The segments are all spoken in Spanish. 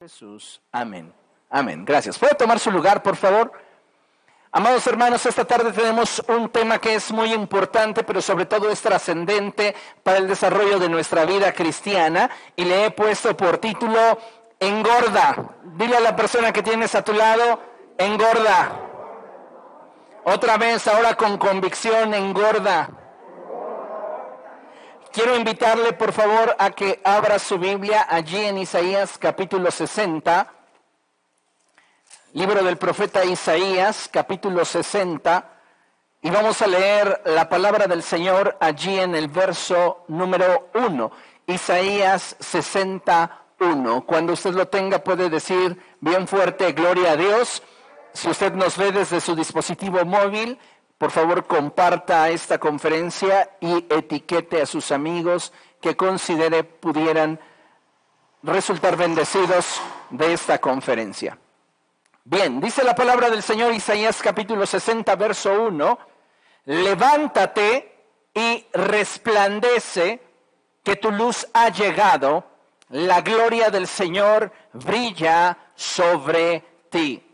Jesús. Amén. Amén. Gracias. ¿Puede tomar su lugar, por favor? Amados hermanos, esta tarde tenemos un tema que es muy importante, pero sobre todo es trascendente para el desarrollo de nuestra vida cristiana y le he puesto por título Engorda. Dile a la persona que tienes a tu lado, engorda. Otra vez, ahora con convicción, engorda. Quiero invitarle, por favor, a que abra su Biblia allí en Isaías capítulo 60, libro del profeta Isaías capítulo 60, y vamos a leer la palabra del Señor allí en el verso número 1, Isaías 61. Cuando usted lo tenga puede decir bien fuerte, gloria a Dios. Si usted nos ve desde su dispositivo móvil, por favor, comparta esta conferencia y etiquete a sus amigos que considere pudieran resultar bendecidos de esta conferencia. Bien, dice la palabra del Señor Isaías capítulo 60, verso 1, levántate y resplandece que tu luz ha llegado, la gloria del Señor brilla sobre ti.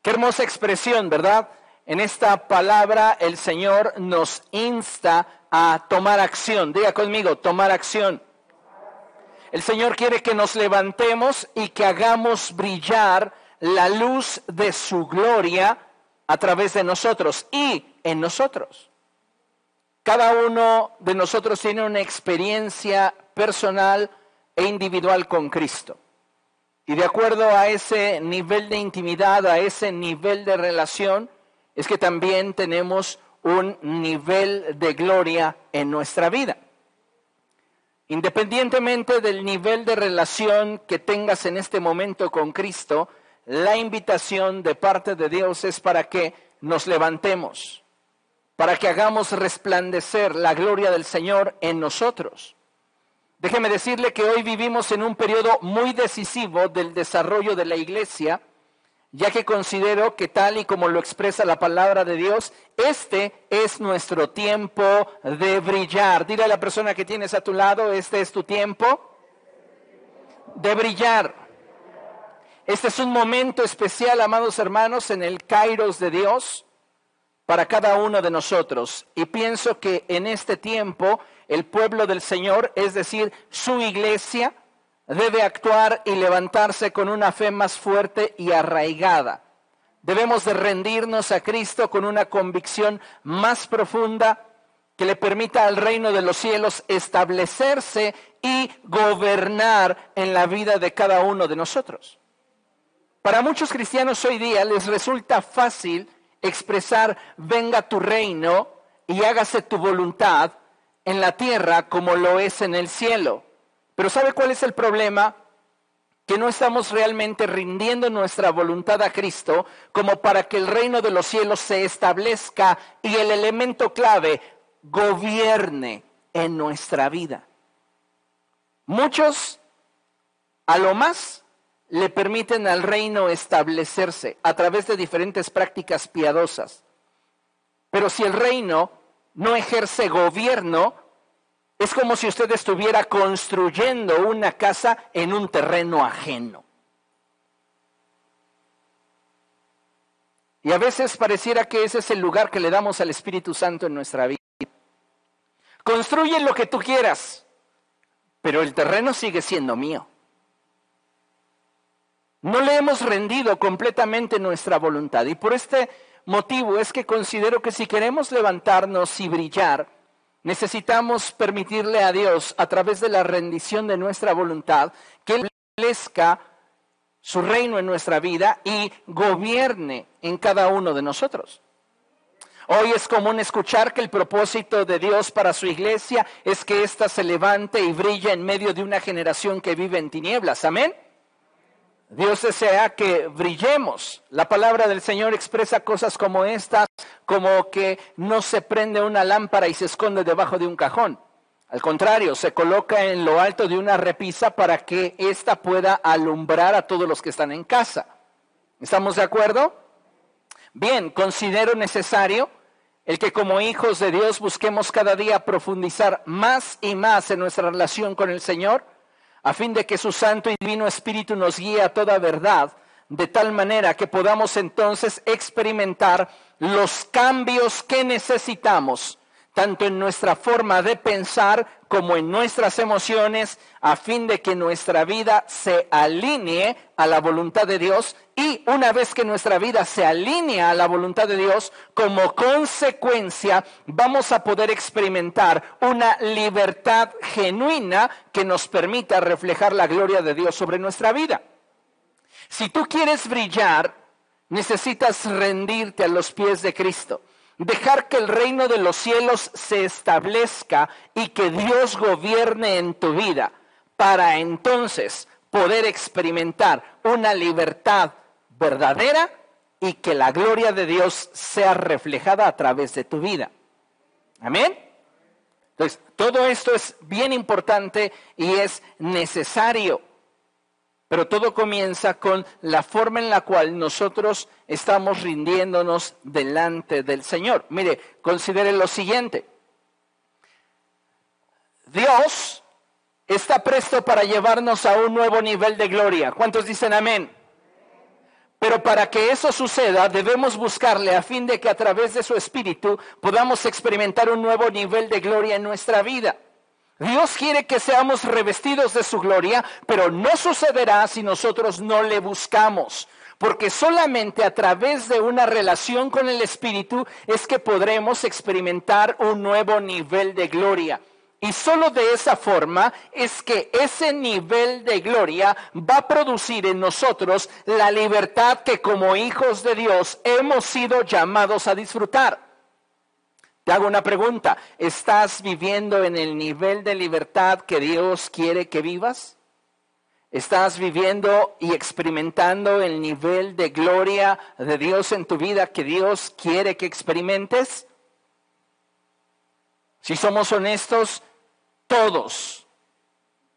Qué hermosa expresión, ¿verdad? En esta palabra el Señor nos insta a tomar acción. Diga conmigo, tomar acción. El Señor quiere que nos levantemos y que hagamos brillar la luz de su gloria a través de nosotros y en nosotros. Cada uno de nosotros tiene una experiencia personal e individual con Cristo. Y de acuerdo a ese nivel de intimidad, a ese nivel de relación, es que también tenemos un nivel de gloria en nuestra vida. Independientemente del nivel de relación que tengas en este momento con Cristo, la invitación de parte de Dios es para que nos levantemos, para que hagamos resplandecer la gloria del Señor en nosotros. Déjeme decirle que hoy vivimos en un periodo muy decisivo del desarrollo de la iglesia ya que considero que tal y como lo expresa la palabra de Dios, este es nuestro tiempo de brillar. Dile a la persona que tienes a tu lado, este es tu tiempo de brillar. Este es un momento especial, amados hermanos, en el Kairos de Dios para cada uno de nosotros. Y pienso que en este tiempo el pueblo del Señor, es decir, su iglesia, debe actuar y levantarse con una fe más fuerte y arraigada. Debemos de rendirnos a Cristo con una convicción más profunda que le permita al reino de los cielos establecerse y gobernar en la vida de cada uno de nosotros. Para muchos cristianos hoy día les resulta fácil expresar venga tu reino y hágase tu voluntad en la tierra como lo es en el cielo. Pero ¿sabe cuál es el problema? Que no estamos realmente rindiendo nuestra voluntad a Cristo como para que el reino de los cielos se establezca y el elemento clave gobierne en nuestra vida. Muchos, a lo más, le permiten al reino establecerse a través de diferentes prácticas piadosas. Pero si el reino no ejerce gobierno, es como si usted estuviera construyendo una casa en un terreno ajeno. Y a veces pareciera que ese es el lugar que le damos al Espíritu Santo en nuestra vida. Construye lo que tú quieras, pero el terreno sigue siendo mío. No le hemos rendido completamente nuestra voluntad y por este motivo es que considero que si queremos levantarnos y brillar, necesitamos permitirle a Dios, a través de la rendición de nuestra voluntad, que Él establezca su reino en nuestra vida y gobierne en cada uno de nosotros. Hoy es común escuchar que el propósito de Dios para su iglesia es que ésta se levante y brille en medio de una generación que vive en tinieblas. Amén. Dios desea que brillemos. La palabra del Señor expresa cosas como estas, como que no se prende una lámpara y se esconde debajo de un cajón. Al contrario, se coloca en lo alto de una repisa para que ésta pueda alumbrar a todos los que están en casa. ¿Estamos de acuerdo? Bien, considero necesario el que como hijos de Dios busquemos cada día profundizar más y más en nuestra relación con el Señor a fin de que su Santo y Divino Espíritu nos guíe a toda verdad, de tal manera que podamos entonces experimentar los cambios que necesitamos tanto en nuestra forma de pensar como en nuestras emociones, a fin de que nuestra vida se alinee a la voluntad de Dios y una vez que nuestra vida se alinea a la voluntad de Dios, como consecuencia vamos a poder experimentar una libertad genuina que nos permita reflejar la gloria de Dios sobre nuestra vida. Si tú quieres brillar, necesitas rendirte a los pies de Cristo dejar que el reino de los cielos se establezca y que Dios gobierne en tu vida, para entonces poder experimentar una libertad verdadera y que la gloria de Dios sea reflejada a través de tu vida. Amén. Entonces, todo esto es bien importante y es necesario. Pero todo comienza con la forma en la cual nosotros estamos rindiéndonos delante del Señor. Mire, considere lo siguiente. Dios está presto para llevarnos a un nuevo nivel de gloria. ¿Cuántos dicen amén? Pero para que eso suceda, debemos buscarle a fin de que a través de su Espíritu podamos experimentar un nuevo nivel de gloria en nuestra vida. Dios quiere que seamos revestidos de su gloria, pero no sucederá si nosotros no le buscamos. Porque solamente a través de una relación con el Espíritu es que podremos experimentar un nuevo nivel de gloria. Y solo de esa forma es que ese nivel de gloria va a producir en nosotros la libertad que como hijos de Dios hemos sido llamados a disfrutar. Te hago una pregunta. ¿Estás viviendo en el nivel de libertad que Dios quiere que vivas? ¿Estás viviendo y experimentando el nivel de gloria de Dios en tu vida que Dios quiere que experimentes? Si somos honestos, todos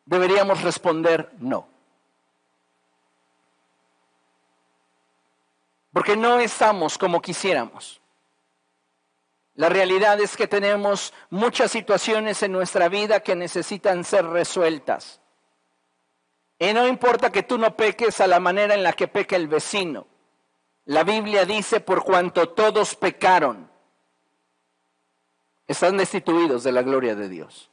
deberíamos responder no. Porque no estamos como quisiéramos. La realidad es que tenemos muchas situaciones en nuestra vida que necesitan ser resueltas. Y no importa que tú no peques a la manera en la que peca el vecino. La Biblia dice, por cuanto todos pecaron, están destituidos de la gloria de Dios.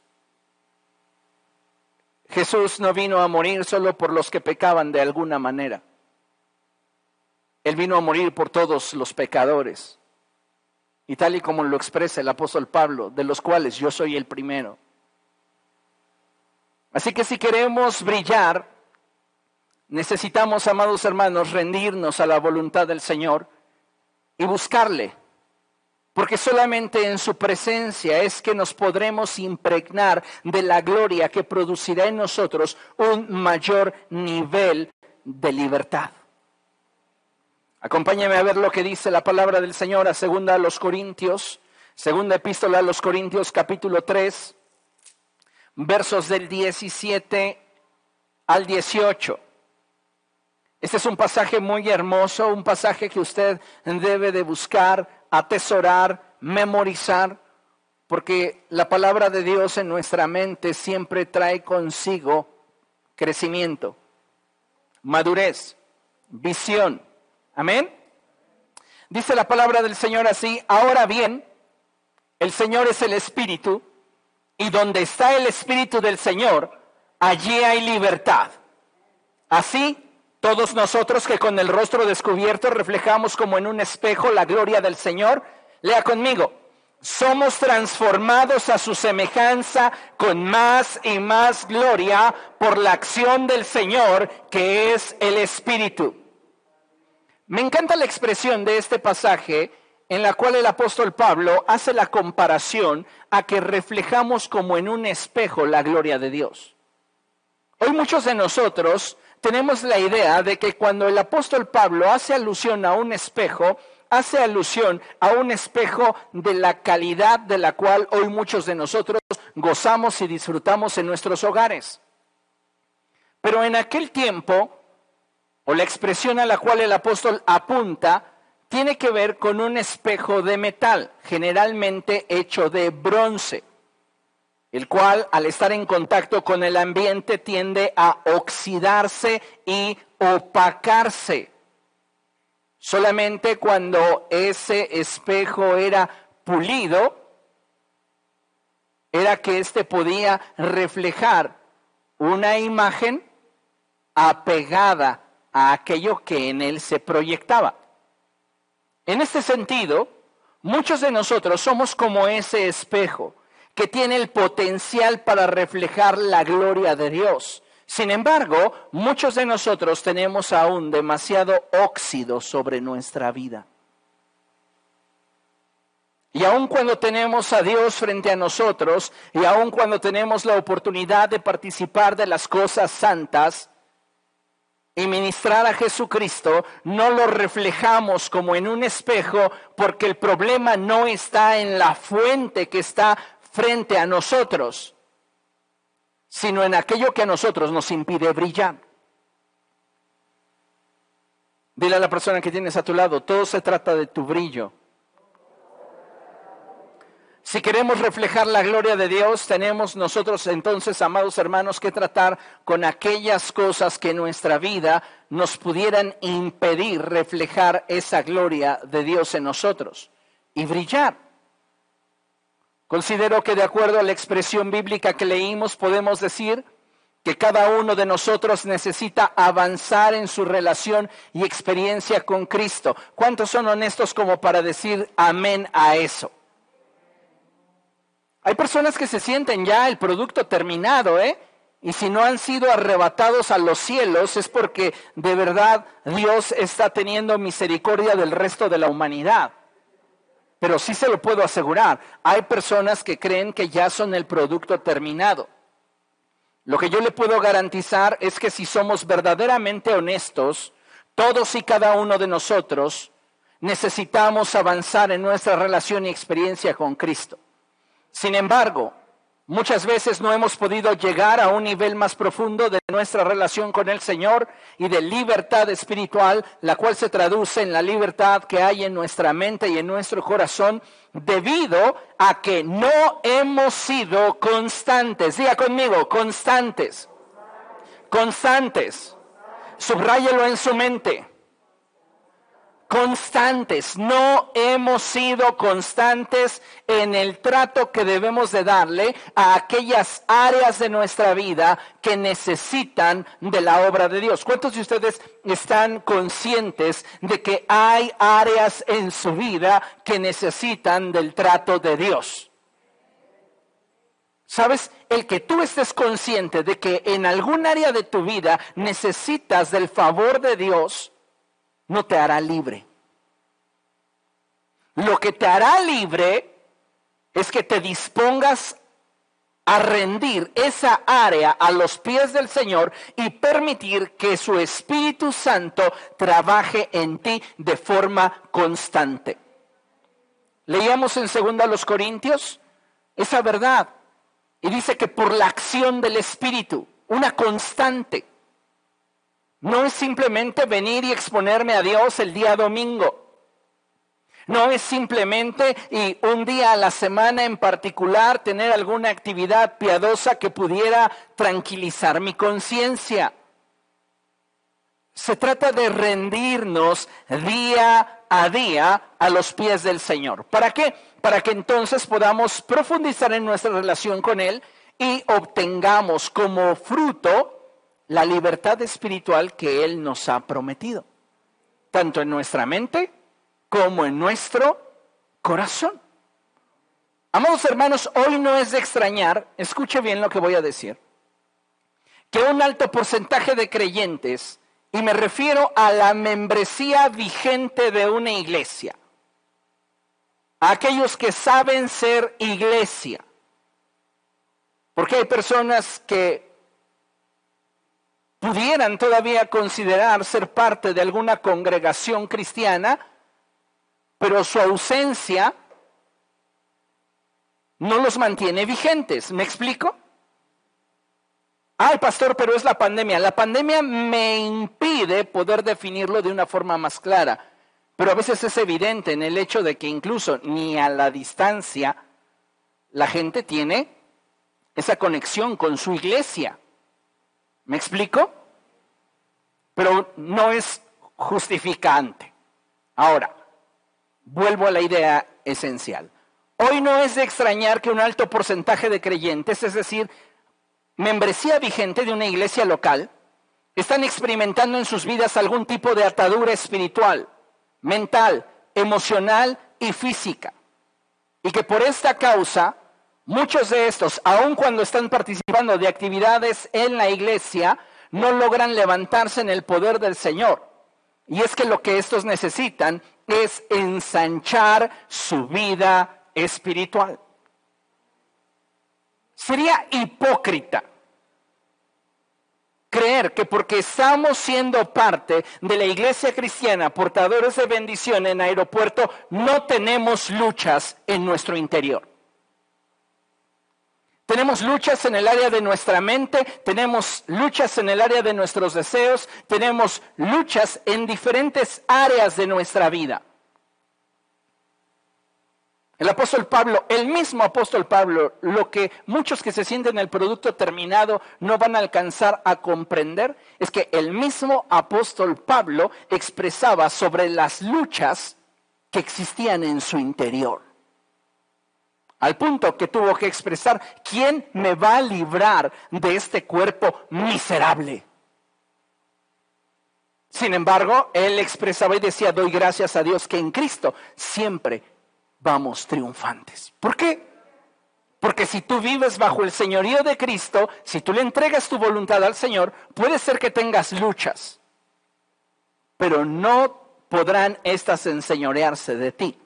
Jesús no vino a morir solo por los que pecaban de alguna manera. Él vino a morir por todos los pecadores. Y tal y como lo expresa el apóstol Pablo, de los cuales yo soy el primero. Así que si queremos brillar, necesitamos, amados hermanos, rendirnos a la voluntad del Señor y buscarle. Porque solamente en su presencia es que nos podremos impregnar de la gloria que producirá en nosotros un mayor nivel de libertad. Acompáñame a ver lo que dice la palabra del Señor a segunda a los Corintios, segunda epístola a los Corintios capítulo 3, versos del 17 al 18. Este es un pasaje muy hermoso, un pasaje que usted debe de buscar, atesorar, memorizar, porque la palabra de Dios en nuestra mente siempre trae consigo crecimiento, madurez, visión Amén. Dice la palabra del Señor así, ahora bien, el Señor es el Espíritu, y donde está el Espíritu del Señor, allí hay libertad. Así, todos nosotros que con el rostro descubierto reflejamos como en un espejo la gloria del Señor, lea conmigo, somos transformados a su semejanza con más y más gloria por la acción del Señor, que es el Espíritu. Me encanta la expresión de este pasaje en la cual el apóstol Pablo hace la comparación a que reflejamos como en un espejo la gloria de Dios. Hoy muchos de nosotros tenemos la idea de que cuando el apóstol Pablo hace alusión a un espejo, hace alusión a un espejo de la calidad de la cual hoy muchos de nosotros gozamos y disfrutamos en nuestros hogares. Pero en aquel tiempo o la expresión a la cual el apóstol apunta tiene que ver con un espejo de metal, generalmente hecho de bronce. el cual al estar en contacto con el ambiente tiende a oxidarse y opacarse. Solamente cuando ese espejo era pulido, era que éste podía reflejar una imagen apegada a aquello que en él se proyectaba. En este sentido, muchos de nosotros somos como ese espejo que tiene el potencial para reflejar la gloria de Dios. Sin embargo, muchos de nosotros tenemos aún demasiado óxido sobre nuestra vida. Y aun cuando tenemos a Dios frente a nosotros, y aun cuando tenemos la oportunidad de participar de las cosas santas y ministrar a Jesucristo, no lo reflejamos como en un espejo, porque el problema no está en la fuente que está frente a nosotros, sino en aquello que a nosotros nos impide brillar. Dile a la persona que tienes a tu lado, todo se trata de tu brillo. Si queremos reflejar la gloria de Dios, tenemos nosotros entonces, amados hermanos, que tratar con aquellas cosas que en nuestra vida nos pudieran impedir reflejar esa gloria de Dios en nosotros y brillar. Considero que de acuerdo a la expresión bíblica que leímos, podemos decir que cada uno de nosotros necesita avanzar en su relación y experiencia con Cristo. ¿Cuántos son honestos como para decir amén a eso? Hay personas que se sienten ya el producto terminado, ¿eh? Y si no han sido arrebatados a los cielos es porque de verdad Dios está teniendo misericordia del resto de la humanidad. Pero sí se lo puedo asegurar, hay personas que creen que ya son el producto terminado. Lo que yo le puedo garantizar es que si somos verdaderamente honestos, todos y cada uno de nosotros necesitamos avanzar en nuestra relación y experiencia con Cristo. Sin embargo, Muchas veces no hemos podido llegar a un nivel más profundo de nuestra relación con el Señor y de libertad espiritual, la cual se traduce en la libertad que hay en nuestra mente y en nuestro corazón, debido a que no hemos sido constantes. Diga conmigo, constantes. Constantes. Subráyelo en su mente constantes, no hemos sido constantes en el trato que debemos de darle a aquellas áreas de nuestra vida que necesitan de la obra de Dios. ¿Cuántos de ustedes están conscientes de que hay áreas en su vida que necesitan del trato de Dios? ¿Sabes? El que tú estés consciente de que en algún área de tu vida necesitas del favor de Dios, no te hará libre. Lo que te hará libre es que te dispongas a rendir esa área a los pies del Señor y permitir que su Espíritu Santo trabaje en ti de forma constante. Leíamos en 2 los Corintios esa verdad y dice que por la acción del Espíritu, una constante, no es simplemente venir y exponerme a Dios el día domingo. No es simplemente y un día a la semana en particular tener alguna actividad piadosa que pudiera tranquilizar mi conciencia. Se trata de rendirnos día a día a los pies del Señor. ¿Para qué? Para que entonces podamos profundizar en nuestra relación con Él y obtengamos como fruto la libertad espiritual que Él nos ha prometido, tanto en nuestra mente como en nuestro corazón. Amados hermanos, hoy no es de extrañar, escuche bien lo que voy a decir, que un alto porcentaje de creyentes, y me refiero a la membresía vigente de una iglesia, a aquellos que saben ser iglesia, porque hay personas que pudieran todavía considerar ser parte de alguna congregación cristiana, pero su ausencia no los mantiene vigentes. ¿Me explico? Ay, pastor, pero es la pandemia. La pandemia me impide poder definirlo de una forma más clara, pero a veces es evidente en el hecho de que incluso ni a la distancia la gente tiene esa conexión con su iglesia. ¿Me explico? Pero no es justificante. Ahora, vuelvo a la idea esencial. Hoy no es de extrañar que un alto porcentaje de creyentes, es decir, membresía vigente de una iglesia local, están experimentando en sus vidas algún tipo de atadura espiritual, mental, emocional y física. Y que por esta causa, muchos de estos, aun cuando están participando de actividades en la iglesia, no logran levantarse en el poder del Señor. Y es que lo que estos necesitan es ensanchar su vida espiritual. Sería hipócrita creer que porque estamos siendo parte de la iglesia cristiana, portadores de bendición en aeropuerto, no tenemos luchas en nuestro interior. Tenemos luchas en el área de nuestra mente, tenemos luchas en el área de nuestros deseos, tenemos luchas en diferentes áreas de nuestra vida. El apóstol Pablo, el mismo apóstol Pablo, lo que muchos que se sienten el producto terminado no van a alcanzar a comprender, es que el mismo apóstol Pablo expresaba sobre las luchas que existían en su interior. Al punto que tuvo que expresar, ¿quién me va a librar de este cuerpo miserable? Sin embargo, él expresaba y decía, doy gracias a Dios que en Cristo siempre vamos triunfantes. ¿Por qué? Porque si tú vives bajo el señorío de Cristo, si tú le entregas tu voluntad al Señor, puede ser que tengas luchas, pero no podrán estas enseñorearse de ti.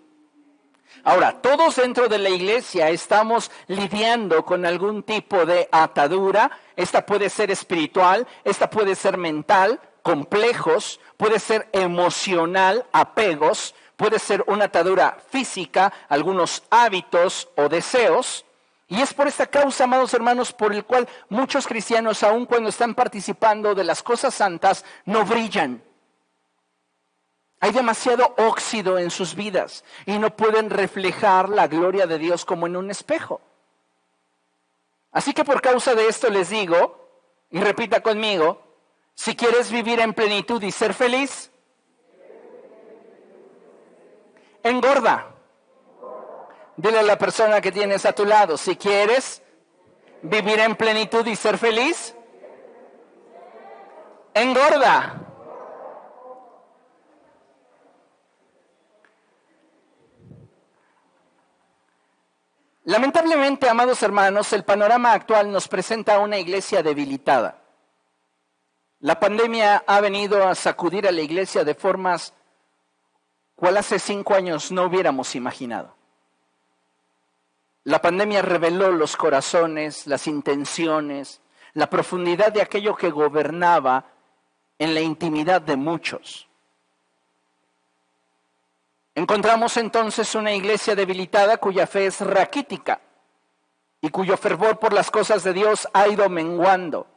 Ahora, todos dentro de la iglesia estamos lidiando con algún tipo de atadura. Esta puede ser espiritual, esta puede ser mental, complejos, puede ser emocional, apegos, puede ser una atadura física, algunos hábitos o deseos. Y es por esta causa, amados hermanos, por el cual muchos cristianos, aun cuando están participando de las cosas santas, no brillan. Hay demasiado óxido en sus vidas y no pueden reflejar la gloria de Dios como en un espejo. Así que por causa de esto les digo, y repita conmigo, si quieres vivir en plenitud y ser feliz, engorda. Dile a la persona que tienes a tu lado, si quieres vivir en plenitud y ser feliz, engorda. Lamentablemente, amados hermanos, el panorama actual nos presenta una iglesia debilitada. La pandemia ha venido a sacudir a la iglesia de formas cual hace cinco años no hubiéramos imaginado. La pandemia reveló los corazones, las intenciones, la profundidad de aquello que gobernaba en la intimidad de muchos. Encontramos entonces una iglesia debilitada cuya fe es raquítica y cuyo fervor por las cosas de Dios ha ido menguando.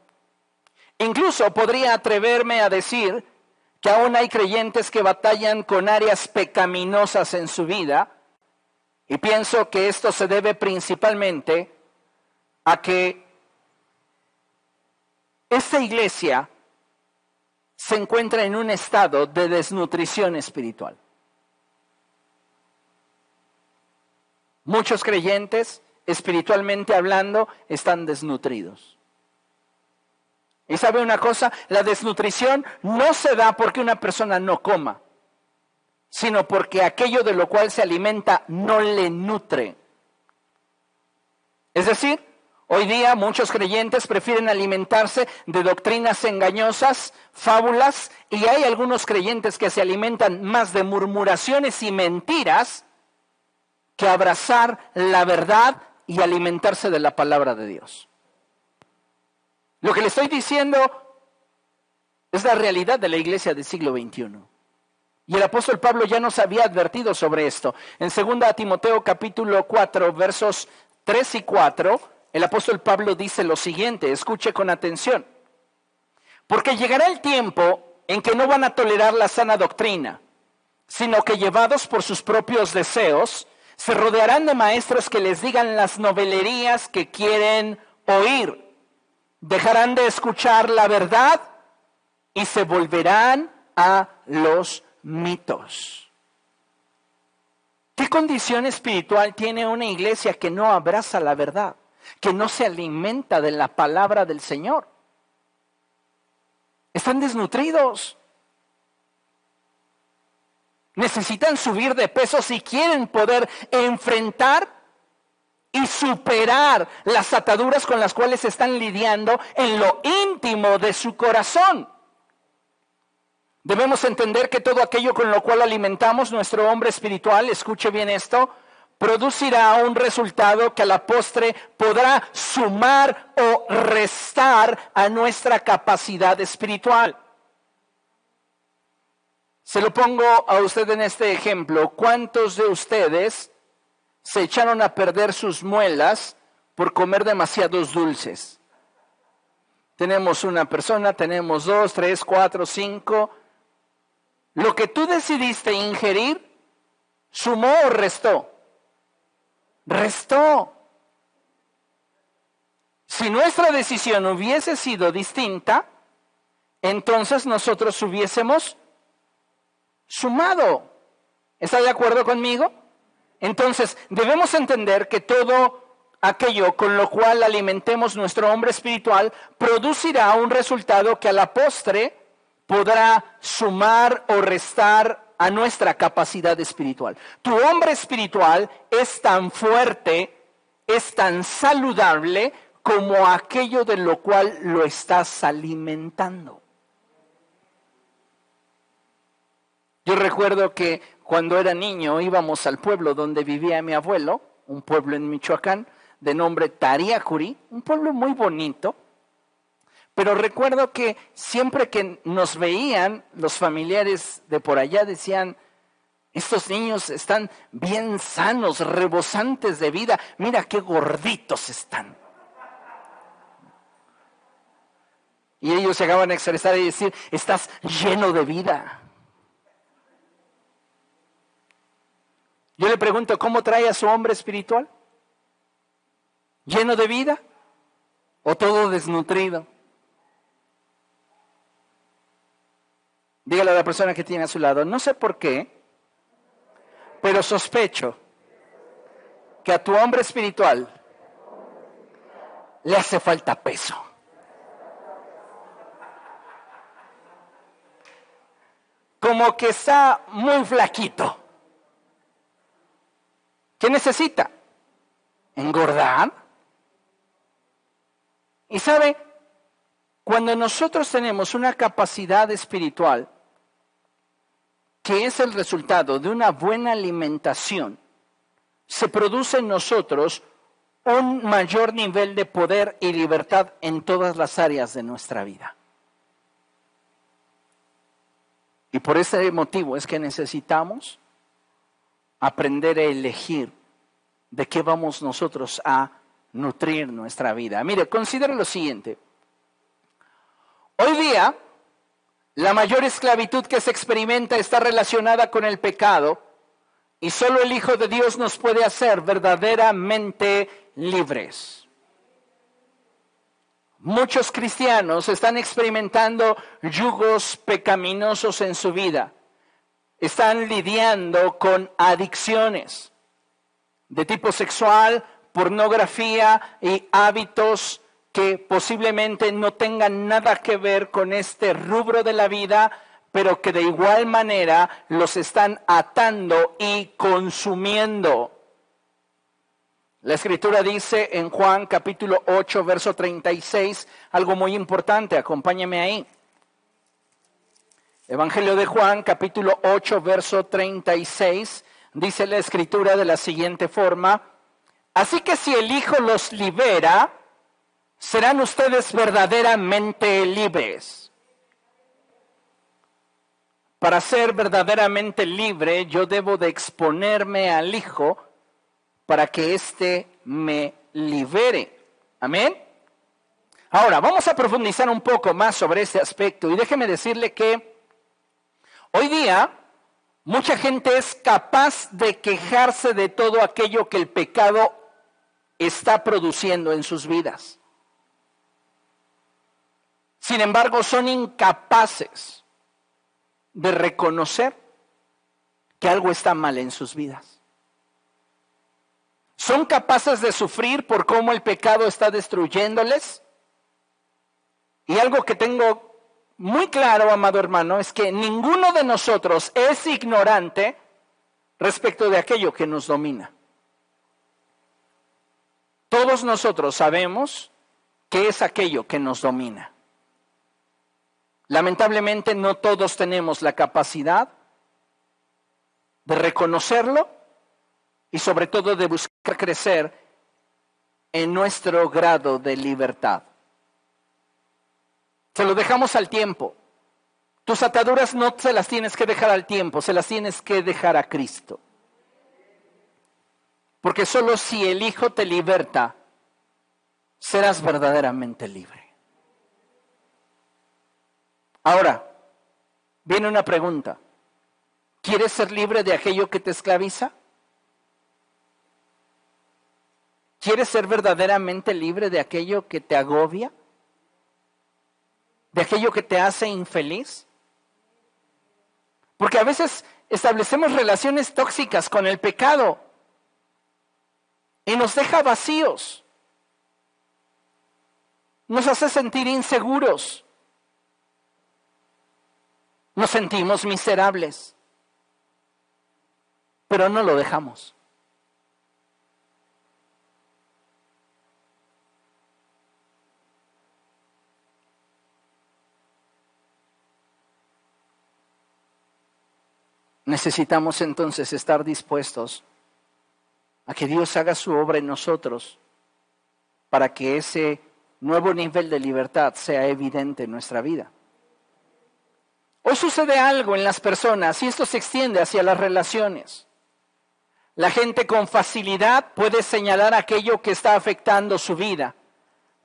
Incluso podría atreverme a decir que aún hay creyentes que batallan con áreas pecaminosas en su vida y pienso que esto se debe principalmente a que esta iglesia se encuentra en un estado de desnutrición espiritual. Muchos creyentes, espiritualmente hablando, están desnutridos. Y sabe una cosa, la desnutrición no se da porque una persona no coma, sino porque aquello de lo cual se alimenta no le nutre. Es decir, hoy día muchos creyentes prefieren alimentarse de doctrinas engañosas, fábulas, y hay algunos creyentes que se alimentan más de murmuraciones y mentiras que abrazar la verdad y alimentarse de la palabra de Dios. Lo que le estoy diciendo es la realidad de la iglesia del siglo XXI. Y el apóstol Pablo ya nos había advertido sobre esto. En 2 Timoteo capítulo 4, versos 3 y 4, el apóstol Pablo dice lo siguiente, escuche con atención. Porque llegará el tiempo en que no van a tolerar la sana doctrina, sino que llevados por sus propios deseos, se rodearán de maestros que les digan las novelerías que quieren oír, dejarán de escuchar la verdad y se volverán a los mitos. ¿Qué condición espiritual tiene una iglesia que no abraza la verdad, que no se alimenta de la palabra del Señor? Están desnutridos. Necesitan subir de peso si quieren poder enfrentar y superar las ataduras con las cuales están lidiando en lo íntimo de su corazón. Debemos entender que todo aquello con lo cual alimentamos nuestro hombre espiritual, escuche bien esto, producirá un resultado que a la postre podrá sumar o restar a nuestra capacidad espiritual. Se lo pongo a usted en este ejemplo. ¿Cuántos de ustedes se echaron a perder sus muelas por comer demasiados dulces? Tenemos una persona, tenemos dos, tres, cuatro, cinco, lo que tú decidiste ingerir, sumó o restó. Restó. Si nuestra decisión hubiese sido distinta, entonces nosotros hubiésemos sumado. ¿Está de acuerdo conmigo? Entonces, debemos entender que todo aquello con lo cual alimentemos nuestro hombre espiritual producirá un resultado que a la postre podrá sumar o restar a nuestra capacidad espiritual. Tu hombre espiritual es tan fuerte, es tan saludable como aquello de lo cual lo estás alimentando. Yo recuerdo que cuando era niño íbamos al pueblo donde vivía mi abuelo, un pueblo en Michoacán de nombre Tariacuri, un pueblo muy bonito, pero recuerdo que siempre que nos veían los familiares de por allá decían, estos niños están bien sanos, rebosantes de vida, mira qué gorditos están. Y ellos llegaban a expresar y decir, estás lleno de vida. Yo le pregunto, ¿cómo trae a su hombre espiritual? ¿Lleno de vida o todo desnutrido? Dígale a la persona que tiene a su lado, no sé por qué, pero sospecho que a tu hombre espiritual le hace falta peso. Como que está muy flaquito. ¿Qué necesita? Engordar. Y sabe, cuando nosotros tenemos una capacidad espiritual, que es el resultado de una buena alimentación, se produce en nosotros un mayor nivel de poder y libertad en todas las áreas de nuestra vida. Y por ese motivo es que necesitamos aprender a elegir de qué vamos nosotros a nutrir nuestra vida. Mire, considere lo siguiente. Hoy día, la mayor esclavitud que se experimenta está relacionada con el pecado y solo el Hijo de Dios nos puede hacer verdaderamente libres. Muchos cristianos están experimentando yugos pecaminosos en su vida. Están lidiando con adicciones de tipo sexual, pornografía y hábitos que posiblemente no tengan nada que ver con este rubro de la vida, pero que de igual manera los están atando y consumiendo. La escritura dice en Juan capítulo 8, verso 36, algo muy importante, acompáñame ahí. Evangelio de Juan capítulo 8, verso 36, dice la escritura de la siguiente forma, así que si el Hijo los libera, serán ustedes verdaderamente libres. Para ser verdaderamente libre, yo debo de exponerme al Hijo para que éste me libere. Amén. Ahora, vamos a profundizar un poco más sobre este aspecto y déjeme decirle que hoy día mucha gente es capaz de quejarse de todo aquello que el pecado está produciendo en sus vidas. Sin embargo, son incapaces de reconocer que algo está mal en sus vidas. Son capaces de sufrir por cómo el pecado está destruyéndoles. Y algo que tengo muy claro, amado hermano, es que ninguno de nosotros es ignorante respecto de aquello que nos domina. Todos nosotros sabemos qué es aquello que nos domina. Lamentablemente no todos tenemos la capacidad de reconocerlo y sobre todo de buscar crecer en nuestro grado de libertad. Se lo dejamos al tiempo. Tus ataduras no se las tienes que dejar al tiempo, se las tienes que dejar a Cristo. Porque solo si el Hijo te liberta, serás verdaderamente libre. Ahora, viene una pregunta. ¿Quieres ser libre de aquello que te esclaviza? ¿Quieres ser verdaderamente libre de aquello que te agobia? ¿De aquello que te hace infeliz? Porque a veces establecemos relaciones tóxicas con el pecado y nos deja vacíos. Nos hace sentir inseguros. Nos sentimos miserables pero no lo dejamos. Necesitamos entonces estar dispuestos a que Dios haga su obra en nosotros para que ese nuevo nivel de libertad sea evidente en nuestra vida. Hoy sucede algo en las personas y esto se extiende hacia las relaciones. La gente con facilidad puede señalar aquello que está afectando su vida,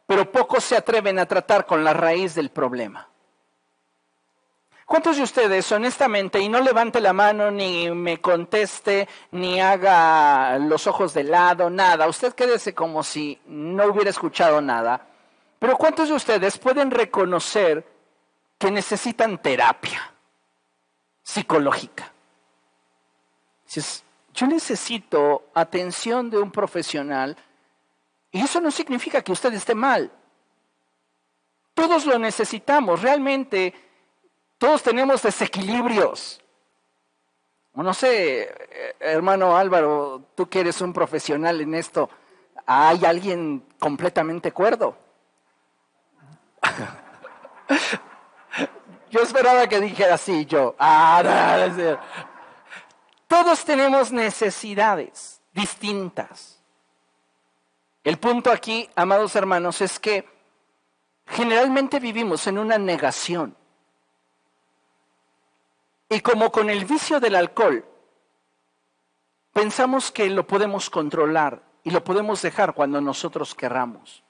pero pocos se atreven a tratar con la raíz del problema. ¿Cuántos de ustedes, honestamente, y no levante la mano, ni me conteste, ni haga los ojos de lado, nada, usted quédese como si no hubiera escuchado nada, pero cuántos de ustedes pueden reconocer que necesitan terapia psicológica? Yo necesito atención de un profesional y eso no significa que usted esté mal. Todos lo necesitamos, realmente todos tenemos desequilibrios. No sé, hermano Álvaro, tú que eres un profesional en esto, ¿hay alguien completamente cuerdo? yo esperaba que dijera así, yo. Ah, no, todos tenemos necesidades distintas. El punto aquí, amados hermanos, es que generalmente vivimos en una negación. Y como con el vicio del alcohol, pensamos que lo podemos controlar y lo podemos dejar cuando nosotros querramos.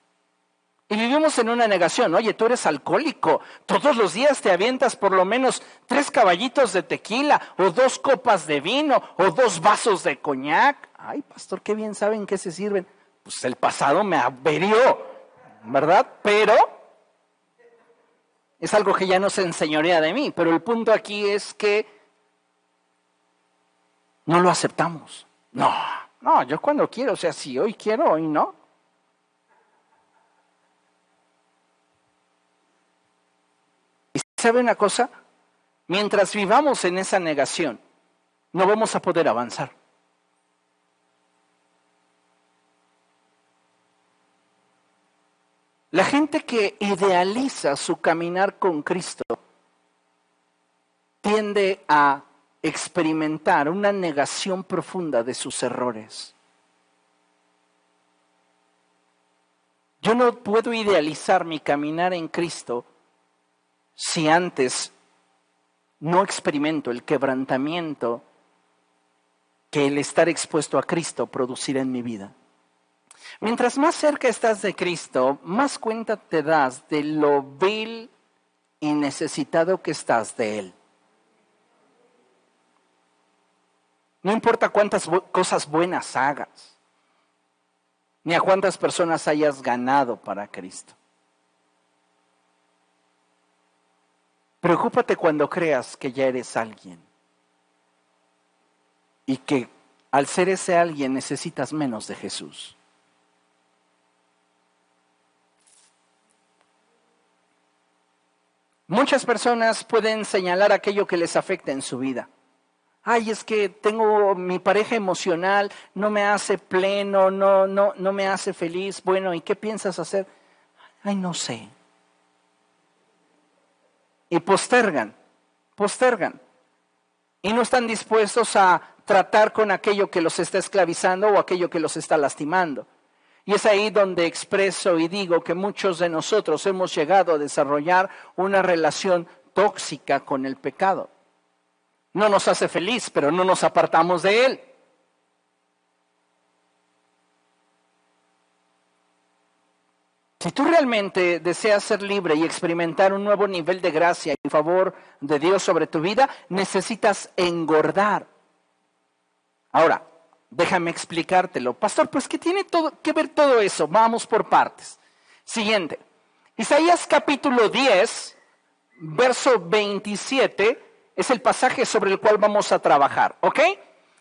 Y vivimos en una negación. Oye, tú eres alcohólico. Todos los días te avientas por lo menos tres caballitos de tequila, o dos copas de vino, o dos vasos de coñac. Ay, pastor, qué bien saben qué se sirven. Pues el pasado me averió, ¿verdad? Pero es algo que ya no se enseñorea de mí. Pero el punto aquí es que no lo aceptamos. No, no, yo cuando quiero, o sea, si hoy quiero, hoy no. ¿Sabe una cosa? Mientras vivamos en esa negación, no vamos a poder avanzar. La gente que idealiza su caminar con Cristo tiende a experimentar una negación profunda de sus errores. Yo no puedo idealizar mi caminar en Cristo si antes no experimento el quebrantamiento que el estar expuesto a Cristo producirá en mi vida. Mientras más cerca estás de Cristo, más cuenta te das de lo vil y necesitado que estás de Él. No importa cuántas cosas buenas hagas, ni a cuántas personas hayas ganado para Cristo. Preocúpate cuando creas que ya eres alguien y que al ser ese alguien necesitas menos de Jesús. Muchas personas pueden señalar aquello que les afecta en su vida. Ay, es que tengo mi pareja emocional, no me hace pleno, no, no, no me hace feliz. Bueno, ¿y qué piensas hacer? Ay, no sé. Y postergan, postergan. Y no están dispuestos a tratar con aquello que los está esclavizando o aquello que los está lastimando. Y es ahí donde expreso y digo que muchos de nosotros hemos llegado a desarrollar una relación tóxica con el pecado. No nos hace feliz, pero no nos apartamos de él. Si tú realmente deseas ser libre y experimentar un nuevo nivel de gracia y favor de Dios sobre tu vida, necesitas engordar. Ahora, Déjame explicártelo. Pastor, pues ¿qué tiene todo, que ver todo eso? Vamos por partes. Siguiente. Isaías capítulo 10, verso 27, es el pasaje sobre el cual vamos a trabajar, ¿ok?